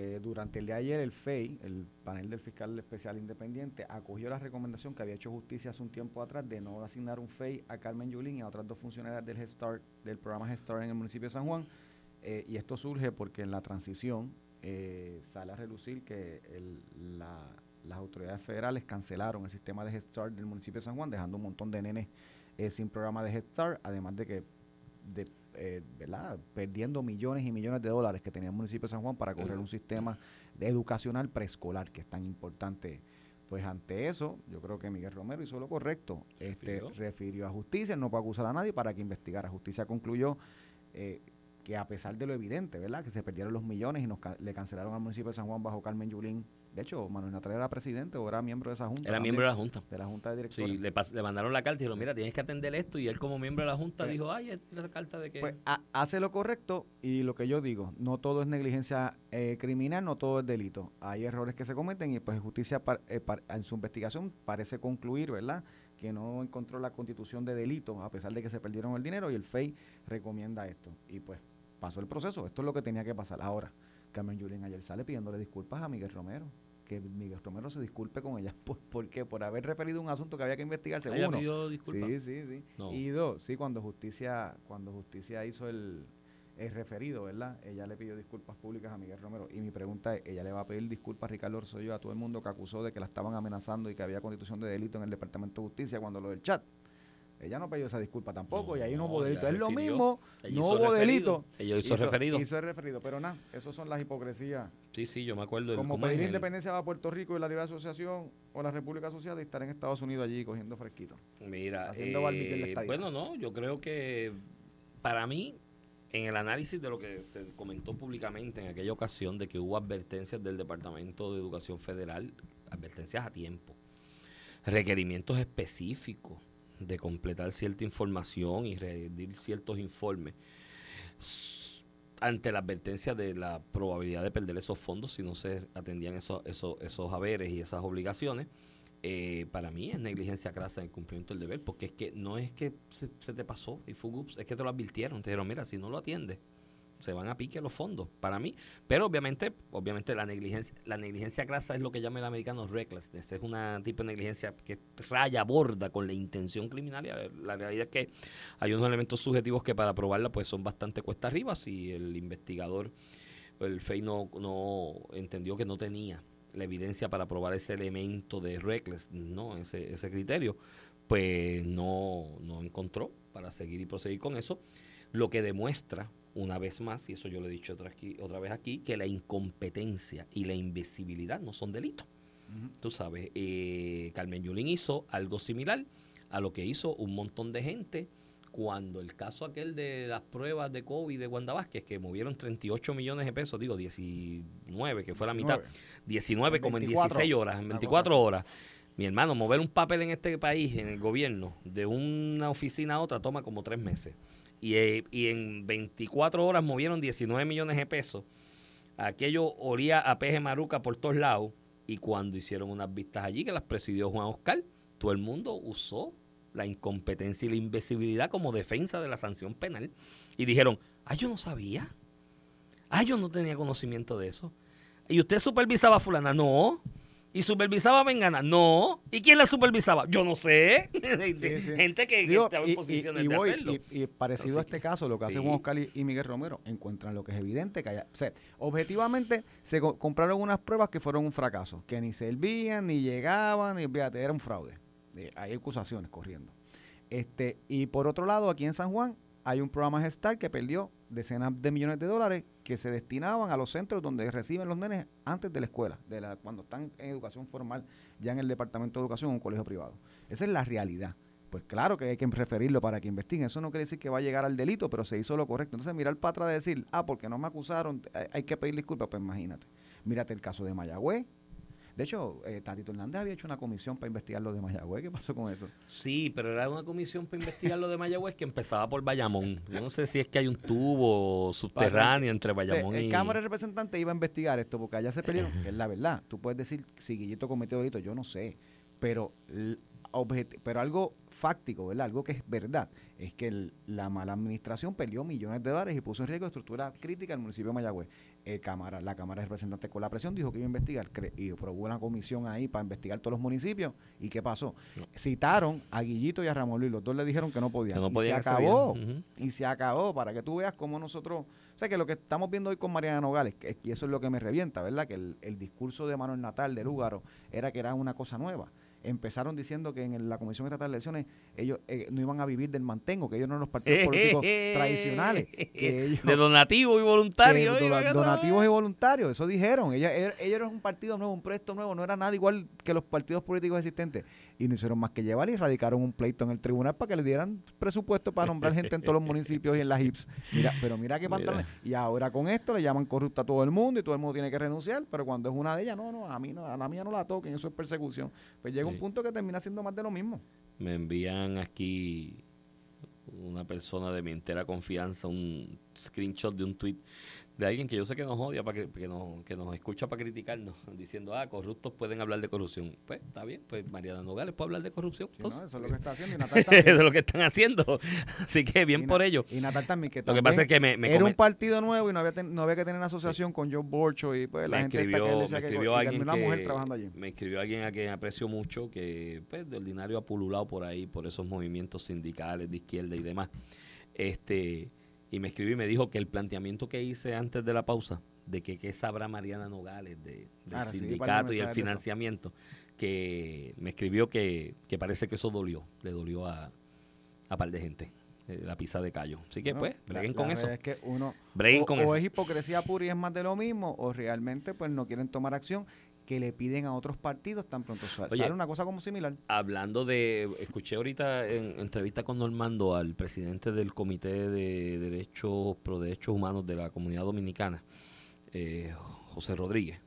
eh, durante el día de ayer, el FEI, el panel del fiscal especial independiente, acogió la recomendación que había hecho justicia hace un tiempo atrás de no asignar un FEI a Carmen Yulín y a otras dos funcionarias del Head Start, del programa Head Start en el municipio de San Juan. Eh, y esto surge porque en la transición eh, sale a relucir que las autoridades federales cancelaron el sistema de Head Start del municipio de San Juan, dejando un montón de nenes eh, sin programa de Head Start, además de que de, eh, ¿verdad? perdiendo millones y millones de dólares que tenía el municipio de San Juan para correr un sistema de educacional preescolar que es tan importante. Pues ante eso, yo creo que Miguel Romero hizo lo correcto. Este, Refirió. refirió a justicia, no puede acusar a nadie para que investigara. Justicia concluyó eh, que a pesar de lo evidente, ¿verdad? Que se perdieron los millones y nos ca- le cancelaron al municipio de San Juan bajo Carmen Yulín. De hecho, Manuel Natal era presidente o era miembro de esa junta. Era miembro de la Junta. de la junta de directores. Sí, le, mandaron la carta y dijeron, mira, tienes que atender esto. Y él como miembro de la Junta Pues- dijo, ay, es la carta de que... Pues ha- hace lo correcto y lo que yo digo, no todo es negligencia eh, criminal, no todo es delito. Hay errores que se cometen y pues justicia par- eh, par- en su investigación parece concluir, ¿verdad? Que no encontró la constitución de delito a pesar de que se perdieron el dinero y el FEI recomienda esto. Y pues pasó el proceso, esto es lo que tenía que pasar. Ahora, Carmen Yulín ayer sale pidiéndole disculpas a Miguel Romero. Que Miguel Romero se disculpe con ella. ¿Por, ¿por qué? Por haber referido un asunto que había que investigarse. Ella Uno, pidió. Sí, sí, sí. No. Y dos, sí, cuando justicia, cuando justicia hizo el, el referido, ¿verdad? Ella le pidió disculpas públicas a Miguel Romero. Y mi pregunta es, ¿ella le va a pedir disculpas a Ricardo Rosselló a todo el mundo que acusó de que la estaban amenazando y que había constitución de delito en el Departamento de Justicia cuando lo del chat? Ella no pidió esa disculpa tampoco y ahí no hubo delito. Es lo mismo, no hubo referido. delito. Ella hizo referido. Hizo el referido, pero nada, esas son las hipocresías. Sí, sí, yo me acuerdo. Como ¿cómo es pedir el- independencia a Puerto Rico y la libre asociación o la República Asociada y estar en Estados Unidos allí cogiendo fresquito. Mira, Haciendo en eh, estadía. bueno, no, yo creo que para mí, en el análisis de lo que se comentó públicamente en aquella ocasión de que hubo advertencias del Departamento de Educación Federal, advertencias a tiempo, requerimientos específicos de completar cierta información y rendir ciertos informes ante la advertencia de la probabilidad de perder esos fondos si no se atendían esos, esos, esos haberes y esas obligaciones, eh, para mí es negligencia crasa en el cumplimiento del deber, porque es que no es que se, se te pasó y fue ups, es que te lo advirtieron, te dijeron, mira, si no lo atiendes, se van a pique los fondos, para mí. Pero obviamente, obviamente la negligencia, la negligencia crasa es lo que llama el americano recklessness, es una tipo de negligencia que raya, borda con la intención criminal. Y la, la realidad es que hay unos elementos subjetivos que para probarla pues son bastante cuesta arriba, si el investigador, el FEI no, no entendió que no tenía la evidencia para probar ese elemento de reckless, no, ese, ese criterio, pues no, no encontró para seguir y proseguir con eso, lo que demuestra una vez más, y eso yo lo he dicho otra, aquí, otra vez aquí, que la incompetencia y la invisibilidad no son delitos. Tú sabes, eh, Carmen Yulín hizo algo similar a lo que hizo un montón de gente cuando el caso aquel de las pruebas de COVID de Wanda Vázquez, que movieron 38 millones de pesos, digo 19, que fue la mitad, 19 como en 24, 16 horas, en una 24 cosa horas. Mi hermano, mover un papel en este país, en el gobierno, de una oficina a otra, toma como tres meses. Y, eh, y en 24 horas movieron 19 millones de pesos. Aquello olía a peje maruca por todos lados. Y cuando hicieron unas vistas allí, que las presidió Juan Oscar, todo el mundo usó la incompetencia y la invisibilidad como defensa de la sanción penal. Y dijeron, ah, yo no sabía. Ah, yo no tenía conocimiento de eso. ¿Y usted supervisaba a fulana? No. ¿Y supervisaba a Mengana? No. ¿Y quién la supervisaba? Yo no sé. Gente que, estaba en posiciones de hacerlo. Y, parecido a este caso, lo que hace Juan Oscar y, Miguel Romero, encuentran lo que es evidente que haya... O sea, objetivamente se compraron unas pruebas que fueron un fracaso, que ni servían, ni llegaban, y fíjate, era un fraude. Eh, hay acusaciones corriendo. Este, y por otro lado, aquí en San Juan hay un programa Gestar que perdió decenas de millones de dólares que se destinaban a los centros donde reciben los nenes antes de la escuela, de la, cuando están en educación formal, ya en el departamento de educación o un colegio privado. Esa es la realidad. Pues claro que hay que referirlo para que investiguen. Eso no quiere decir que va a llegar al delito, pero se hizo lo correcto. Entonces, mirar para atrás y decir, ah, porque no me acusaron, hay que pedir disculpas, pues imagínate. Mírate el caso de Mayagüez, de hecho, eh, Tatito Hernández había hecho una comisión para investigar lo de Mayagüez. ¿Qué pasó con eso? Sí, pero era una comisión para investigar lo de Mayagüez que empezaba por Bayamón. Yo no sé si es que hay un tubo subterráneo entre Bayamón y... El Cámara de Representantes iba a investigar esto porque allá se pelearon, que es la verdad. Tú puedes decir si Guillito cometió delito, yo no sé. Pero, pero algo fáctico, ¿verdad? Algo que es verdad, es que la mala administración perdió millones de dólares y puso en riesgo estructura crítica el municipio de Mayagüez. Cámara, la Cámara de Representantes con la presión dijo que iba a investigar y probó una comisión ahí para investigar todos los municipios. ¿Y qué pasó? Citaron a Guillito y a Ramón Luis, los dos le dijeron que no podían. y se acabó. Y se acabó, para que tú veas cómo nosotros... O sea, que lo que estamos viendo hoy con Mariana Nogales, que, y eso es lo que me revienta, ¿verdad? Que el, el discurso de Manuel Natal de Lúgaro era que era una cosa nueva empezaron diciendo que en la Comisión Estatal de Elecciones ellos eh, no iban a vivir del mantengo, que ellos no eran los partidos políticos tradicionales. de donativos y voluntarios. donativos y voluntarios, eso dijeron. Ellos, ellos eran un partido nuevo, un proyecto nuevo, no era nada igual que los partidos políticos existentes y no hicieron más que llevar y radicaron un pleito en el tribunal para que le dieran presupuesto para nombrar gente en todos los municipios y en las HIPS. Mira, pero mira qué pantalones. Y ahora con esto le llaman corrupta a todo el mundo y todo el mundo tiene que renunciar, pero cuando es una de ellas, no, no, a mí no, a la mía no la toquen, eso es persecución. Pues llega un punto que termina siendo más de lo mismo. Me envían aquí una persona de mi entera confianza un screenshot de un tweet de alguien que yo sé que nos odia, para que, que, nos, que nos escucha para criticarnos, diciendo, ah, corruptos pueden hablar de corrupción. Pues está bien, pues Mariana Nogales puede hablar de corrupción. eso es lo que está haciendo. Y Natal también. eso es lo que están haciendo. Así que bien por ello. Y Natal también, que Lo que pasa es que me, era un partido nuevo y no había, no había que tener una asociación con Joe Borcho y pues la gente escribió, que me escribió alguien una mujer trabajando allí. Me escribió alguien a quien aprecio mucho, que pues de ordinario ha pululado por ahí, por esos movimientos sindicales de izquierda y demás. Este y me escribió y me dijo que el planteamiento que hice antes de la pausa, de que qué sabrá Mariana Nogales de, del sindicato y el financiamiento, que me escribió que, parece que eso dolió, le dolió a, a par de gente eh, la pizza de callo. Así que pues, breguen con eso. Es que uno con o es hipocresía pura y es más de lo mismo, o realmente pues no quieren tomar acción que le piden a otros partidos tan pronto sale una cosa como similar. Hablando de, escuché ahorita en entrevista con Normando al presidente del Comité de Derechos Pro Derechos Humanos de la Comunidad Dominicana, eh, José Rodríguez,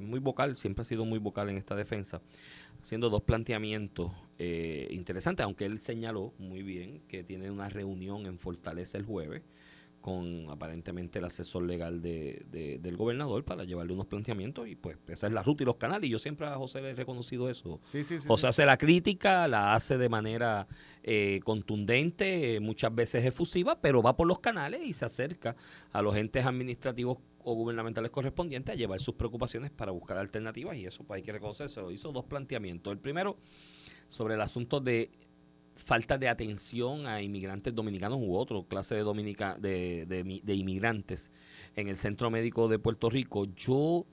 muy vocal, siempre ha sido muy vocal en esta defensa, haciendo dos planteamientos eh, interesantes, aunque él señaló muy bien que tiene una reunión en Fortaleza el jueves con aparentemente el asesor legal de, del gobernador para llevarle unos planteamientos y pues esa es la ruta y los canales y yo siempre a José le he reconocido eso. José hace la crítica, la hace de manera eh, contundente, muchas veces efusiva, pero va por los canales y se acerca a los entes administrativos o gubernamentales correspondientes a llevar sus preocupaciones para buscar alternativas y eso pues hay que reconocerse. Hizo dos planteamientos. El primero sobre el asunto de falta de atención a inmigrantes dominicanos u otro clase de, dominica, de, de, inmigrantes en el Centro Médico de Puerto Rico. Yo,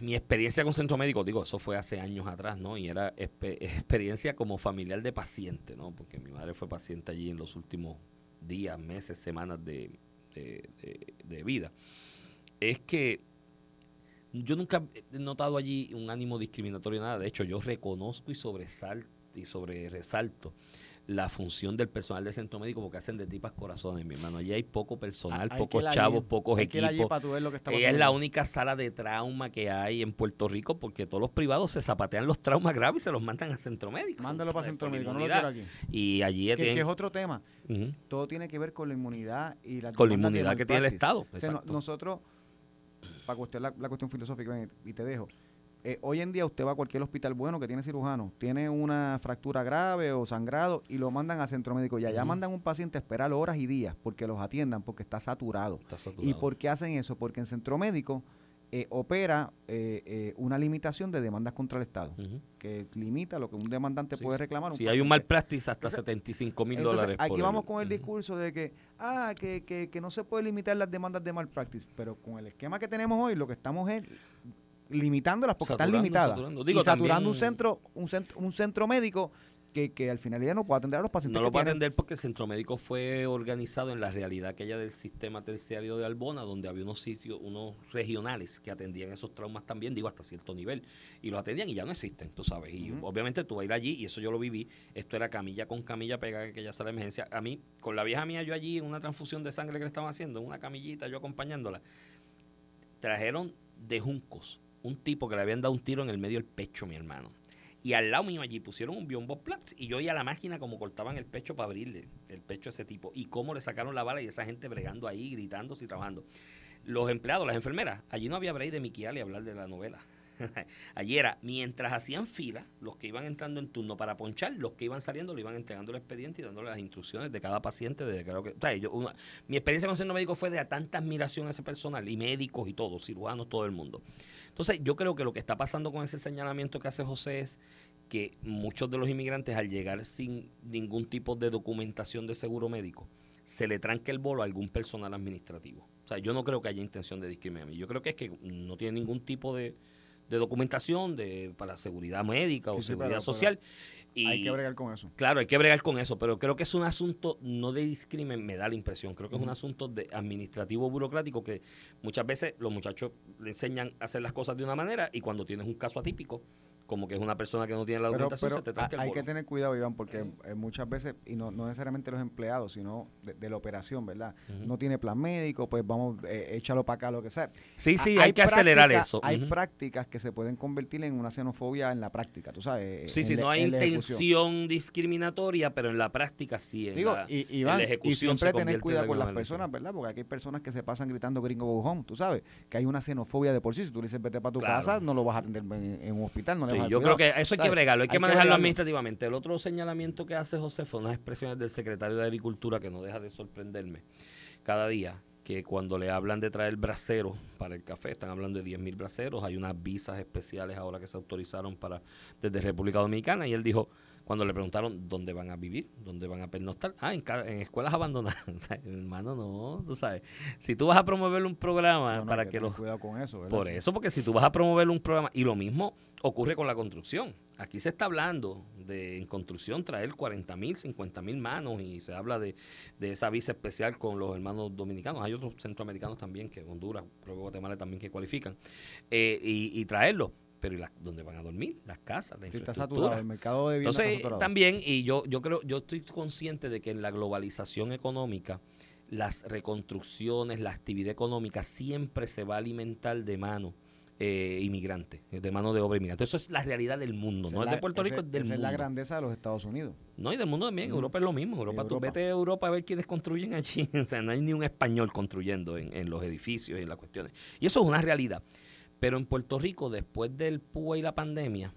mi experiencia con Centro Médico, digo, eso fue hace años atrás, ¿no? Y era experiencia como familiar de paciente, ¿no? Porque mi madre fue paciente allí en los últimos días, meses, semanas de, de vida. Es que yo nunca he notado allí un ánimo discriminatorio, nada. De hecho, yo reconozco y sobresalto y sobre resalto la función del personal de centro médico porque hacen de tipas corazones, mi hermano. Allí hay poco personal, Hay pocos allí, chavos, pocos equipos. Ella es la única sala de trauma que hay en Puerto Rico porque todos los privados se zapatean los traumas graves y se los mandan a centro médico. Mándalo para centro médico, no lo quiero aquí. Y allí Que, tienen- que es otro tema. Todo tiene que ver con la inmunidad y la Con la inmunidad que tiene el Estado, O sea, nosotros, para cuestionar la, la cuestión filosófica, y te dejo. Eh, hoy en día usted va a cualquier hospital bueno que tiene cirujano, tiene una fractura grave o sangrado y lo mandan a centro médico y allá Ujú. mandan a un paciente a esperar horas y días porque los atiendan porque está saturado. Está ¿Y saturado. por qué hacen eso? Porque en centro médico eh, opera eh, una limitación de demandas contra el Estado que limita lo que un demandante Sí, puede reclamar. Si hay un mal practice hasta Entonces- 75 mil dólares. aquí por vamos con el discurso de que, ah, que, que, que no se puede limitar las demandas de malpractice, pero con el esquema que tenemos hoy, lo que estamos es limitándolas porque están limitadas. saturando. Digo, y saturando también- un centro, un centro, un centro médico que, que al final ya no puede atender a los pacientes No lo que puede atender porque el centro médico fue organizado en la realidad aquella del sistema terciario de Albona, donde había unos sitios, unos regionales que atendían esos traumas también, digo, hasta cierto nivel, y lo atendían y ya no existen, tú sabes. Y obviamente tú vas a ir allí, y eso yo lo viví, esto era camilla con camilla pegada en aquella sala de emergencia. A mí, con la vieja mía, yo allí, en una transfusión de sangre que le estaban haciendo, en una camillita, yo acompañándola, trajeron de juncos un tipo que le habían dado un tiro en el medio del pecho, mi hermano. Y al lado mío allí pusieron un biombo plat y yo oía a la máquina como cortaban el pecho para abrirle el pecho a ese tipo y cómo le sacaron la bala y esa gente bregando ahí, gritándose y trabajando. Los empleados, las enfermeras, allí no había break de Miquial y hablar de la novela. allí era, mientras hacían fila, los que iban entrando en turno para ponchar, los que iban saliendo le iban entregando el expediente y dándole las instrucciones de cada paciente. Creo que, yo- mi experiencia con centro médico fue de tanta admiración a ese personal, y médicos y todos, cirujanos, todo el mundo. Entonces, yo creo que lo que está pasando con ese señalamiento que hace José es que muchos de los inmigrantes al llegar sin ningún tipo de documentación de seguro médico, se le tranca el bolo a algún personal administrativo. O sea, yo no creo que haya intención de discriminar. Yo creo que es que no tiene ningún tipo de, de documentación de, para seguridad médica o Sí, seguridad social. Y, Hay que bregar con eso. Claro, hay que bregar con eso, pero creo que es un asunto no de discrimen, me da la impresión, creo que es un asunto de administrativo burocrático que muchas veces los muchachos le enseñan a hacer las cosas de una manera y cuando tienes un caso atípico, como que es una persona que no tiene la documentación, pero se te tranca el hay que tener cuidado, Iván, porque eh, muchas veces, y no, no necesariamente los empleados, sino de, de la operación, ¿verdad? No tiene plan médico, pues vamos, eh, échalo para acá, lo que sea. Sí, sí, Ha- hay, que acelerar eso. Hay prácticas que se pueden convertir en una xenofobia en la práctica, tú sabes. Sí, en sí, la- no hay intención discriminatoria, pero en la práctica sí. En Digo, la, y, en Iván, la y ejecución siempre tener cuidado con las personas, ¿verdad? Porque aquí hay personas que se pasan gritando gringo go home, tú sabes, que hay una xenofobia de por sí. Si tú le dices vete para tu Claro. casa, no lo vas a atender en, en un hospital, no le Yo creo que eso hay que bregarlo, hay que Hay manejarlo administrativamente. El otro señalamiento que hace José fue unas expresiones del secretario de Agricultura que no deja de sorprenderme cada día, que cuando le hablan de traer braceros para el café, están hablando de 10 mil braceros, hay unas visas especiales ahora que se autorizaron para desde República Dominicana y él dijo, cuando le preguntaron dónde van a vivir, dónde van a pernoctar, ah, en, en escuelas abandonadas. O sea, hermano, no, tú sabes, si tú vas a promover un programa No, no, para que, los cuidado con eso, ¿verdad? por eso, porque si tú vas a promover un programa, y lo mismo ocurre con la construcción. Aquí se está hablando de en construcción traer 40 mil, 50 mil manos y se habla de, de esa visa especial con los hermanos dominicanos. Hay otros centroamericanos también, que Honduras, creo que Guatemala también que cualifican, eh, y, y traerlos. Pero ¿y las, dónde van a dormir? Las casas, la Sí, está infraestructura. saturado, el mercado de vivienda Entonces, también, y yo, yo creo, yo estoy consciente de que en la globalización económica, las reconstrucciones, la actividad económica siempre se va a alimentar de mano eh, inmigrante, de mano de obra inmigrante. Eso es la realidad del mundo, Esa no es la- de Puerto Rico, es del esa mundo. es la grandeza de los Estados Unidos. No, y del mundo también. Mm. Europa es lo mismo. Europa, tú Europa. vete a Europa a ver quiénes construyen allí. o sea, no hay ni un español construyendo en, en los edificios y en las cuestiones. Y eso es una realidad. Pero en Puerto Rico, después del PUA y la pandemia,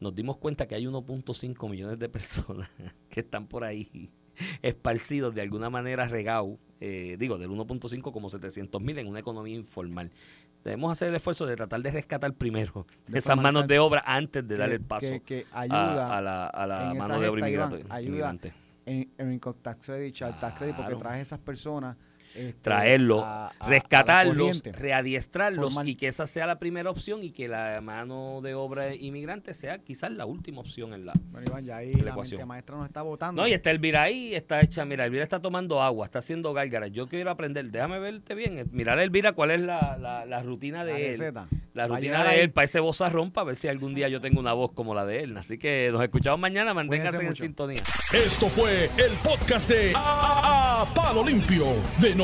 nos dimos cuenta que hay 1.5 millones de personas que están por ahí esparcidos de alguna manera regados, eh, digo, del 1.5 como 700 mil en una economía informal. Debemos hacer el esfuerzo de tratar de rescatar primero De esas manos de obra antes de que- dar el paso que, ayuda a, la, a la mano de obra inmigrante. ayuda en, en Income Tax Credit, Child Tax Credit, porque traes esas personas este, traerlos, a, rescatarlos, a readiestrarlos y que esa sea la primera opción y que la mano de obra inmigrante sea quizás la última opción en la, bueno, Iván, ya ahí la, la maestra nos está votando. No, y está Elvira ahí, está hecha, mira, Elvira está tomando agua, está haciendo gárgaras. Yo quiero aprender, déjame verte bien, eh, mirar a Elvira cuál es la, la, rutina de él. La rutina de él para ese bozarrón, para ver si algún día yo tengo una voz como la de él. Así que nos escuchamos mañana, manténganse en sintonía. Esto fue el podcast de a, Palo Limpio de no